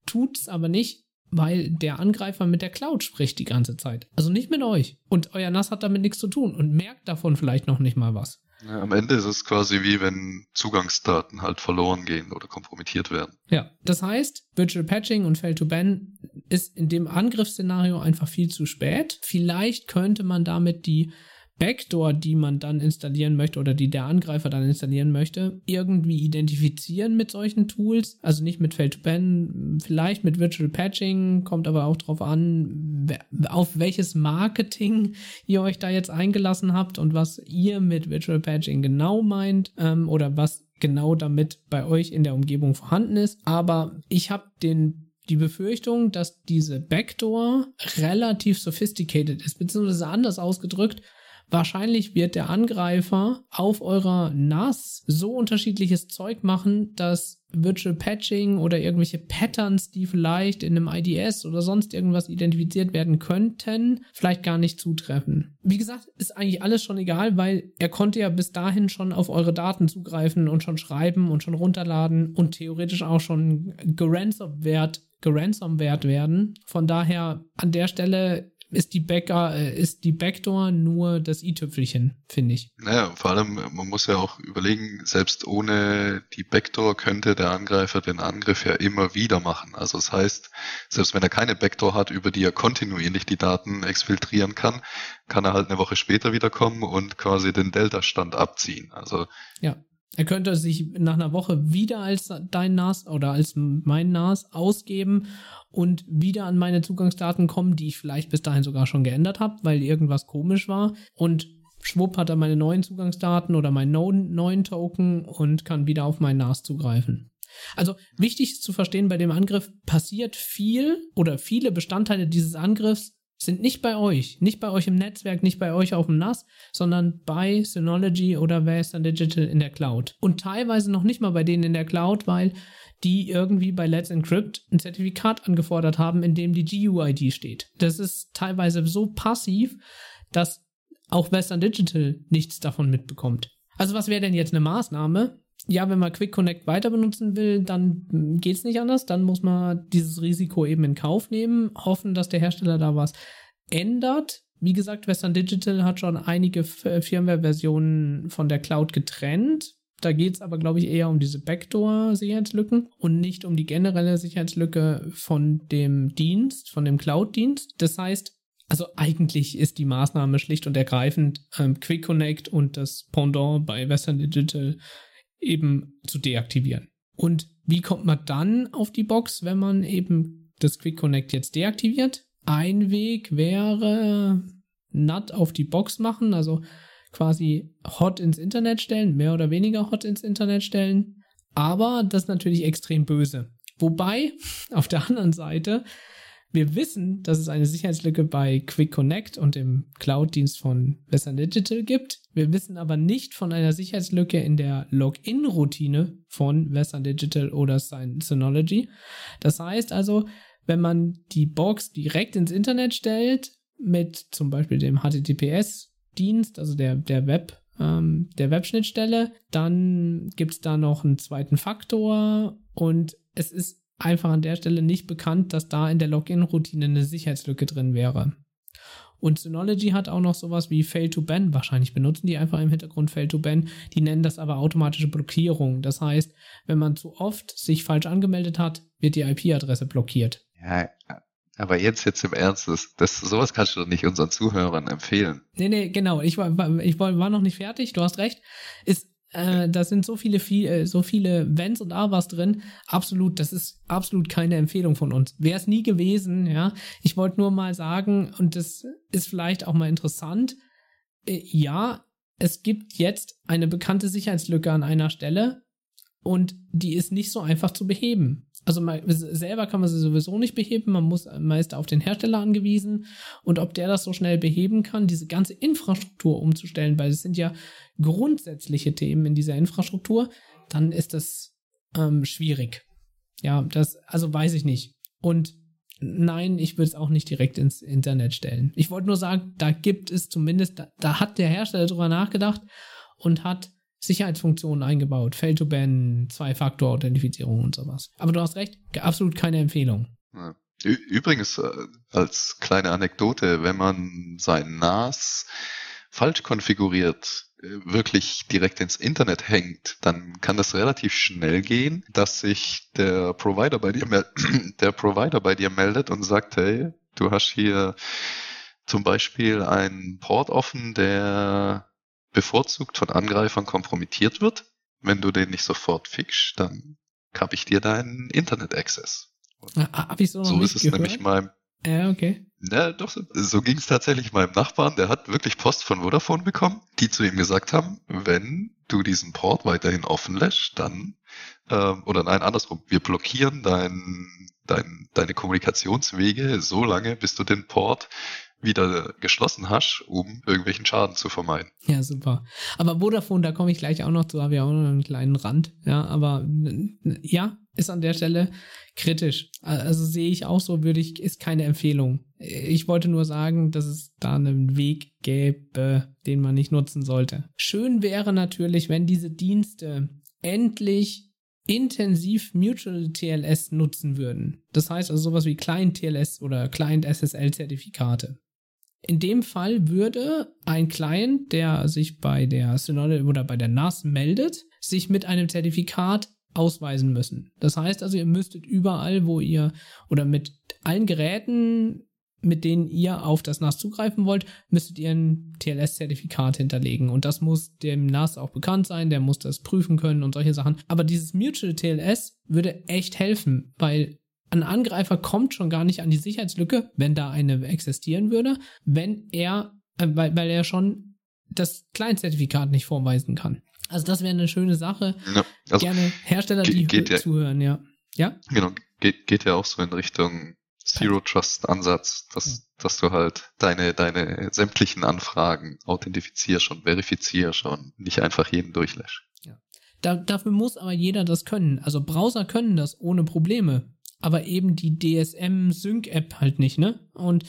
tut's aber nicht, weil der Angreifer mit der Cloud spricht die ganze Zeit. Also nicht mit euch. Und euer NAS hat damit nichts zu tun und merkt davon vielleicht noch nicht mal was. Ja, am Ende ist es quasi wie wenn Zugangsdaten halt verloren gehen oder kompromittiert werden. Ja, das heißt, Virtual Patching und Fail to Ban ist in dem Angriffsszenario einfach viel zu spät. Vielleicht könnte man damit die Backdoor, die man dann installieren möchte oder die der Angreifer dann installieren möchte, irgendwie identifizieren mit solchen Tools. Also nicht mit Fail-to-Ban, vielleicht mit Virtual Patching, kommt aber auch drauf an, auf welches Marketing ihr euch da jetzt eingelassen habt und was ihr mit Virtual Patching genau meint ähm, oder was genau damit bei euch in der Umgebung vorhanden ist. Aber ich habe den die Befürchtung, dass diese Backdoor relativ sophisticated ist, beziehungsweise anders ausgedrückt, Wahrscheinlich wird der Angreifer auf eurer NAS so unterschiedliches Zeug machen, dass Virtual Patching oder irgendwelche Patterns, die vielleicht in einem IDS oder sonst irgendwas identifiziert werden könnten, vielleicht gar nicht zutreffen. Wie gesagt, ist eigentlich alles schon egal, weil er konnte ja bis dahin schon auf eure Daten zugreifen und schon schreiben und schon runterladen und theoretisch auch schon geransomwert geransomwert werden. Von daher an der Stelle ist die, Backer, äh, ist die Backdoor nur das i-Tüpfelchen, finde ich. Naja, vor allem, man muss ja auch überlegen, selbst ohne die Backdoor könnte der Angreifer den Angriff ja immer wieder machen. Also das heißt, selbst wenn er keine Backdoor hat, über die er kontinuierlich die Daten exfiltrieren kann, kann er halt eine Woche später wiederkommen und quasi den Delta-Stand abziehen. Also ja. Er könnte sich nach einer Woche wieder als dein NAS oder als mein NAS ausgeben und wieder an meine Zugangsdaten kommen, die ich vielleicht bis dahin sogar schon geändert habe, weil irgendwas komisch war. Und schwupp hat er meine neuen Zugangsdaten oder meinen neuen Token und kann wieder auf mein NAS zugreifen. Also wichtig ist zu verstehen, bei dem Angriff passiert viel oder viele Bestandteile dieses Angriffs sind nicht bei euch, nicht bei euch im Netzwerk, nicht bei euch auf dem NAS, sondern bei Synology oder Western Digital in der Cloud. Und teilweise noch nicht mal bei denen in der Cloud, weil die irgendwie bei Let's Encrypt ein Zertifikat angefordert haben, in dem die GUID steht. Das ist teilweise so passiv, dass auch Western Digital nichts davon mitbekommt. Also was wäre denn jetzt eine Maßnahme? Ja, wenn man Quick Connect weiter benutzen will, dann geht es nicht anders. Dann muss man dieses Risiko eben in Kauf nehmen, hoffen, dass der Hersteller da was ändert. Wie gesagt, Western Digital hat schon einige Firmware-Versionen von der Cloud getrennt. Da geht es aber, glaube ich, eher um diese Backdoor-Sicherheitslücken und nicht um die generelle Sicherheitslücke von dem Dienst, von dem Cloud-Dienst. Das heißt, also eigentlich ist die Maßnahme schlicht und ergreifend ähm, Quick Connect und das Pendant bei Western Digital eben zu deaktivieren. Und wie kommt man dann auf die Box, wenn man eben das Quick Connect jetzt deaktiviert? Ein Weg wäre NAT auf die Box machen, also quasi hot ins Internet stellen, mehr oder weniger hot ins Internet stellen. Aber das ist natürlich extrem böse. Wobei, auf der anderen Seite, wir wissen, dass es eine Sicherheitslücke bei Quick Connect und dem Cloud-Dienst von Western Digital gibt. Wir wissen aber nicht von einer Sicherheitslücke in der Login-Routine von Western Digital oder Synology. Das heißt also, wenn man die Box direkt ins Internet stellt, mit zum Beispiel dem HTTPS Dienst, also der, der Web, ähm, der Webschnittstelle. Dann gibt es da noch einen zweiten Faktor und es ist einfach an der Stelle nicht bekannt, dass da in der Login-Routine eine Sicherheitslücke drin wäre. Und Synology hat auch noch sowas wie Fail to Ban. Wahrscheinlich benutzen die einfach im Hintergrund Fail to Ban. Die nennen das aber automatische Blockierung. Das heißt, wenn man zu oft sich falsch angemeldet hat, wird die IP-Adresse blockiert. Ja, aber jetzt, jetzt im Ernst, das, das, sowas kannst du doch nicht unseren Zuhörern empfehlen. Nee, nee, genau. Ich war, ich war, noch nicht fertig, du hast recht. Ist, äh, da sind so viele, viel, äh, so viele Wenns und Abers drin. Absolut, das ist absolut keine Empfehlung von uns. Wäre es nie gewesen, ja. Ich wollte nur mal sagen, und das ist vielleicht auch mal interessant, äh, ja, es gibt jetzt eine bekannte Sicherheitslücke an einer Stelle und die ist nicht so einfach zu beheben also man, selber kann man sie sowieso nicht beheben, man muss meist auf den Hersteller angewiesen und ob der das so schnell beheben kann, diese ganze Infrastruktur umzustellen, weil es sind ja grundsätzliche Themen in dieser Infrastruktur, dann ist das ähm, schwierig. Ja, das, also weiß ich nicht. Und nein, ich würde es auch nicht direkt ins Internet stellen. Ich wollte nur sagen, da gibt es zumindest, da, da hat der Hersteller drüber nachgedacht und hat Sicherheitsfunktionen eingebaut, Fail-to-Ban, Zwei-Faktor-Authentifizierung und sowas. Aber du hast recht, absolut keine Empfehlung. Übrigens, äh, als kleine Anekdote, wenn man sein NAS falsch konfiguriert, äh, wirklich direkt ins Internet hängt, dann kann das relativ schnell gehen, dass sich der Provider bei dir, der Provider bei dir meldet und sagt, hey, du hast hier zum Beispiel einen Port offen, der bevorzugt von Angreifern kompromittiert wird. Wenn du den nicht sofort fixst, dann kapp ich dir deinen Internet-Access. Ah, hab ich so noch So ist es gehört? nämlich meinem Ja, okay. Na, doch, so, so ging es tatsächlich meinem Nachbarn. Der hat wirklich Post von Vodafone bekommen, die zu ihm gesagt haben, wenn du diesen Port weiterhin offen lässt, dann, ähm, oder nein, andersrum, wir blockieren dein, dein, deine Kommunikationswege so lange, bis du den Port wieder geschlossen hast, um irgendwelchen Schaden zu vermeiden. Ja, super. Aber Vodafone, da komme ich gleich auch noch zu, habe ich auch noch einen kleinen Rand. Ja, aber ja, ist an der Stelle kritisch. Also sehe ich auch so, würde ich, ist keine Empfehlung. Ich wollte nur sagen, dass es da einen Weg gäbe, den man nicht nutzen sollte. Schön wäre natürlich, wenn diese Dienste endlich intensiv Mutual TLS nutzen würden. Das heißt also sowas wie Client TLS oder Client SSL Zertifikate. In dem Fall würde ein Client, der sich bei der Synode oder bei der NAS meldet, sich mit einem Zertifikat ausweisen müssen. Das heißt also, ihr müsstet überall, wo ihr oder mit allen Geräten, mit denen ihr auf das NAS zugreifen wollt, müsstet ihr ein TLS-Zertifikat hinterlegen. Und das muss dem NAS auch bekannt sein, der muss das prüfen können und solche Sachen. Aber dieses Mutual TLS würde echt helfen, weil ein Angreifer kommt schon gar nicht an die Sicherheitslücke, wenn da eine existieren würde, wenn er, äh, weil, weil er schon das Client-Zertifikat nicht vorweisen kann. Also das wäre eine schöne Sache. Ja, also, Gerne Hersteller, die geht ja- zuhören, ja. Ja? genau, geht, geht ja auch so in Richtung Zero Trust Ansatz, dass, dass du halt deine, deine sämtlichen Anfragen authentifizierst und verifizierst und nicht einfach jeden durchlässt. Da, dafür muss aber jeder das können. Also Browser können das ohne Probleme. Aber eben die DSM-Sync-App halt nicht, ne? Und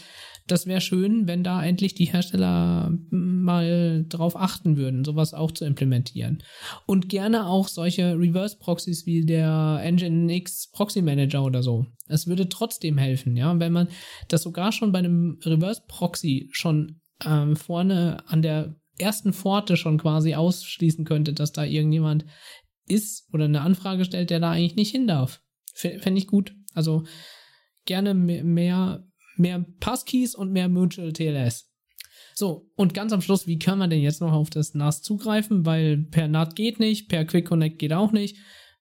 das wäre schön, wenn da endlich die Hersteller mal drauf achten würden, sowas auch zu implementieren. Und gerne auch solche Reverse-Proxys wie der Nginx Proxy Manager oder so. Es würde trotzdem helfen, ja, wenn man das sogar schon bei einem Reverse-Proxy schon ähm, vorne an der ersten Pforte schon quasi ausschließen könnte, dass da irgendjemand ist oder eine Anfrage stellt, der da eigentlich nicht hin darf. Fände ich gut. Also gerne mehr, mehr, Passkeys und mehr Mutual TLS. So, und ganz am Schluss, wie kann man denn jetzt noch auf das NAS zugreifen? Weil per NAT geht nicht, per Quick Connect geht auch nicht.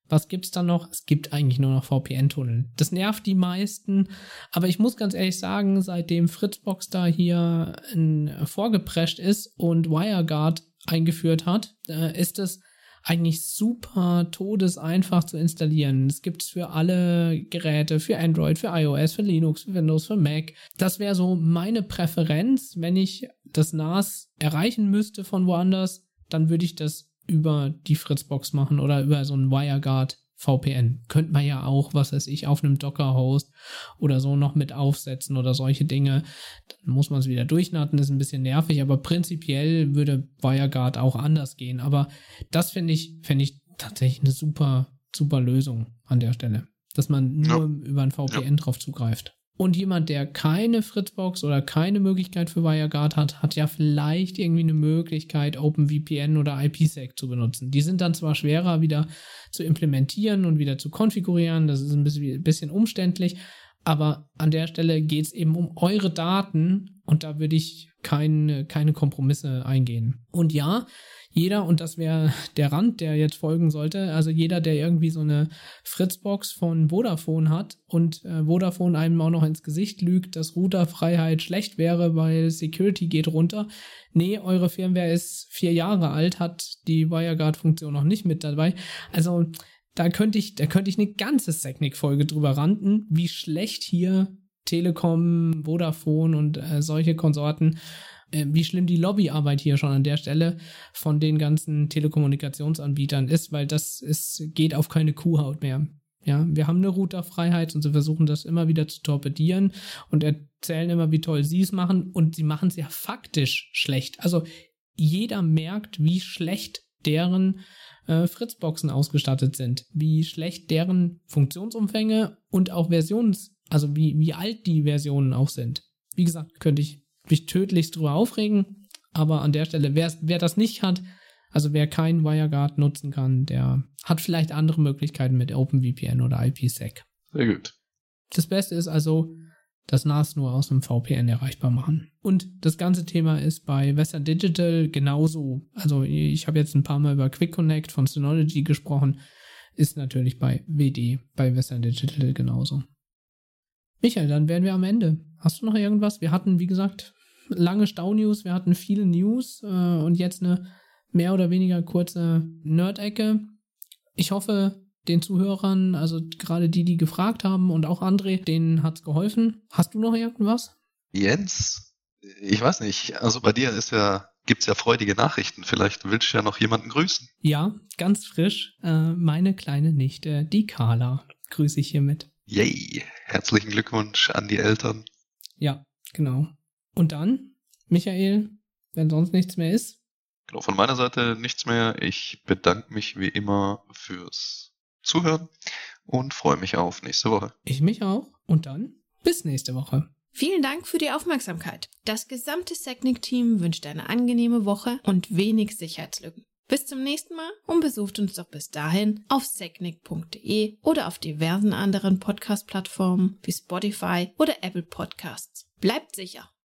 Was gibt's dann noch? Es gibt eigentlich nur noch VPN-Tunnel. Das nervt die meisten, aber ich muss ganz ehrlich sagen, seitdem Fritzbox da hier in, vorgeprescht ist und WireGuard eingeführt hat, äh, ist es eigentlich super todeseinfach zu installieren. Es gibt es für alle Geräte, für Android, für iOS, für Linux, für Windows, für Mac. Das wäre so meine Präferenz, wenn ich das NAS erreichen müsste von woanders, dann würde ich das über die Fritzbox machen oder über so ein WireGuard VPN. Könnte man ja auch, was weiß ich, auf einem Docker-Host oder so noch mit aufsetzen oder solche Dinge. Dann muss man es wieder durchnatten, ist ein bisschen nervig, aber prinzipiell würde WireGuard auch anders gehen. Aber das finde ich, finde ich tatsächlich eine super, super Lösung an der Stelle. Dass man nur Ja. über ein VPN drauf zugreift. Und jemand, der keine Fritzbox oder keine Möglichkeit für WireGuard hat, hat ja vielleicht irgendwie eine Möglichkeit, OpenVPN oder IPsec zu benutzen. Die sind dann zwar schwerer wieder zu implementieren und wieder zu konfigurieren, das ist ein bisschen, bisschen umständlich, aber an der Stelle geht es eben um eure Daten und da würde ich keine, keine Kompromisse eingehen. Und ja, jeder, und das wäre der Rand, der jetzt folgen sollte, also jeder, der irgendwie so eine Fritzbox von Vodafone hat und äh, Vodafone einem auch noch ins Gesicht lügt, dass Routerfreiheit schlecht wäre, weil Security geht runter. Nee, eure Firmware ist vier Jahre alt, hat die WireGuard-Funktion noch nicht mit dabei. Also da könnte ich, da könnte ich eine ganze Technik-Folge drüber randen, wie schlecht hier Telekom, Vodafone und äh, solche Konsorten, äh, wie schlimm die Lobbyarbeit hier schon an der Stelle von den ganzen Telekommunikationsanbietern ist, weil das ist, geht auf keine Kuhhaut mehr. Ja, wir haben eine Routerfreiheit und sie versuchen das immer wieder zu torpedieren und erzählen immer, wie toll sie es machen und sie machen es ja faktisch schlecht. Also jeder merkt, wie schlecht deren äh, Fritzboxen ausgestattet sind, wie schlecht deren Funktionsumfänge und auch Versions, also wie, wie alt die Versionen auch sind. Wie gesagt, könnte ich mich tödlichst drüber aufregen, aber an der Stelle, wer, wer das nicht hat, also wer keinen WireGuard nutzen kann, der hat vielleicht andere Möglichkeiten mit OpenVPN oder IPsec. Sehr gut. Das Beste ist also, das NAS nur aus einem VPN erreichbar machen. Und das ganze Thema ist bei Western Digital genauso. Also ich habe jetzt ein paar Mal über Quick Connect von Synology gesprochen. Ist natürlich bei WD, bei Western Digital genauso. Michael, dann wären wir am Ende. Hast du noch irgendwas? Wir hatten, wie gesagt, lange Stau-News, wir hatten viele News äh, und jetzt eine mehr oder weniger kurze Nerd-Ecke. Ich hoffe, den Zuhörern, also gerade die, die gefragt haben und auch André, denen hat's geholfen. Hast du noch irgendwas? Jens, ich weiß nicht. Also bei dir ist ja gibt's ja freudige Nachrichten. Vielleicht willst du ja noch jemanden grüßen. Ja, ganz frisch. Äh, meine kleine Nichte, die Carla, grüße ich hiermit. Yay! Herzlichen Glückwunsch an die Eltern. Ja, genau. Und dann, Michael, wenn sonst nichts mehr ist. Genau, von meiner Seite nichts mehr. Ich bedanke mich wie immer fürs Zuhören und freue mich auf nächste Woche. Ich mich auch. Und dann bis nächste Woche. Vielen Dank für die Aufmerksamkeit. Das gesamte Secnic-Team wünscht eine angenehme Woche und wenig Sicherheitslücken. Bis zum nächsten Mal und besucht uns doch bis dahin auf secnic.de oder auf diversen anderen Podcast-Plattformen wie Spotify oder Apple Podcasts. Bleibt sicher!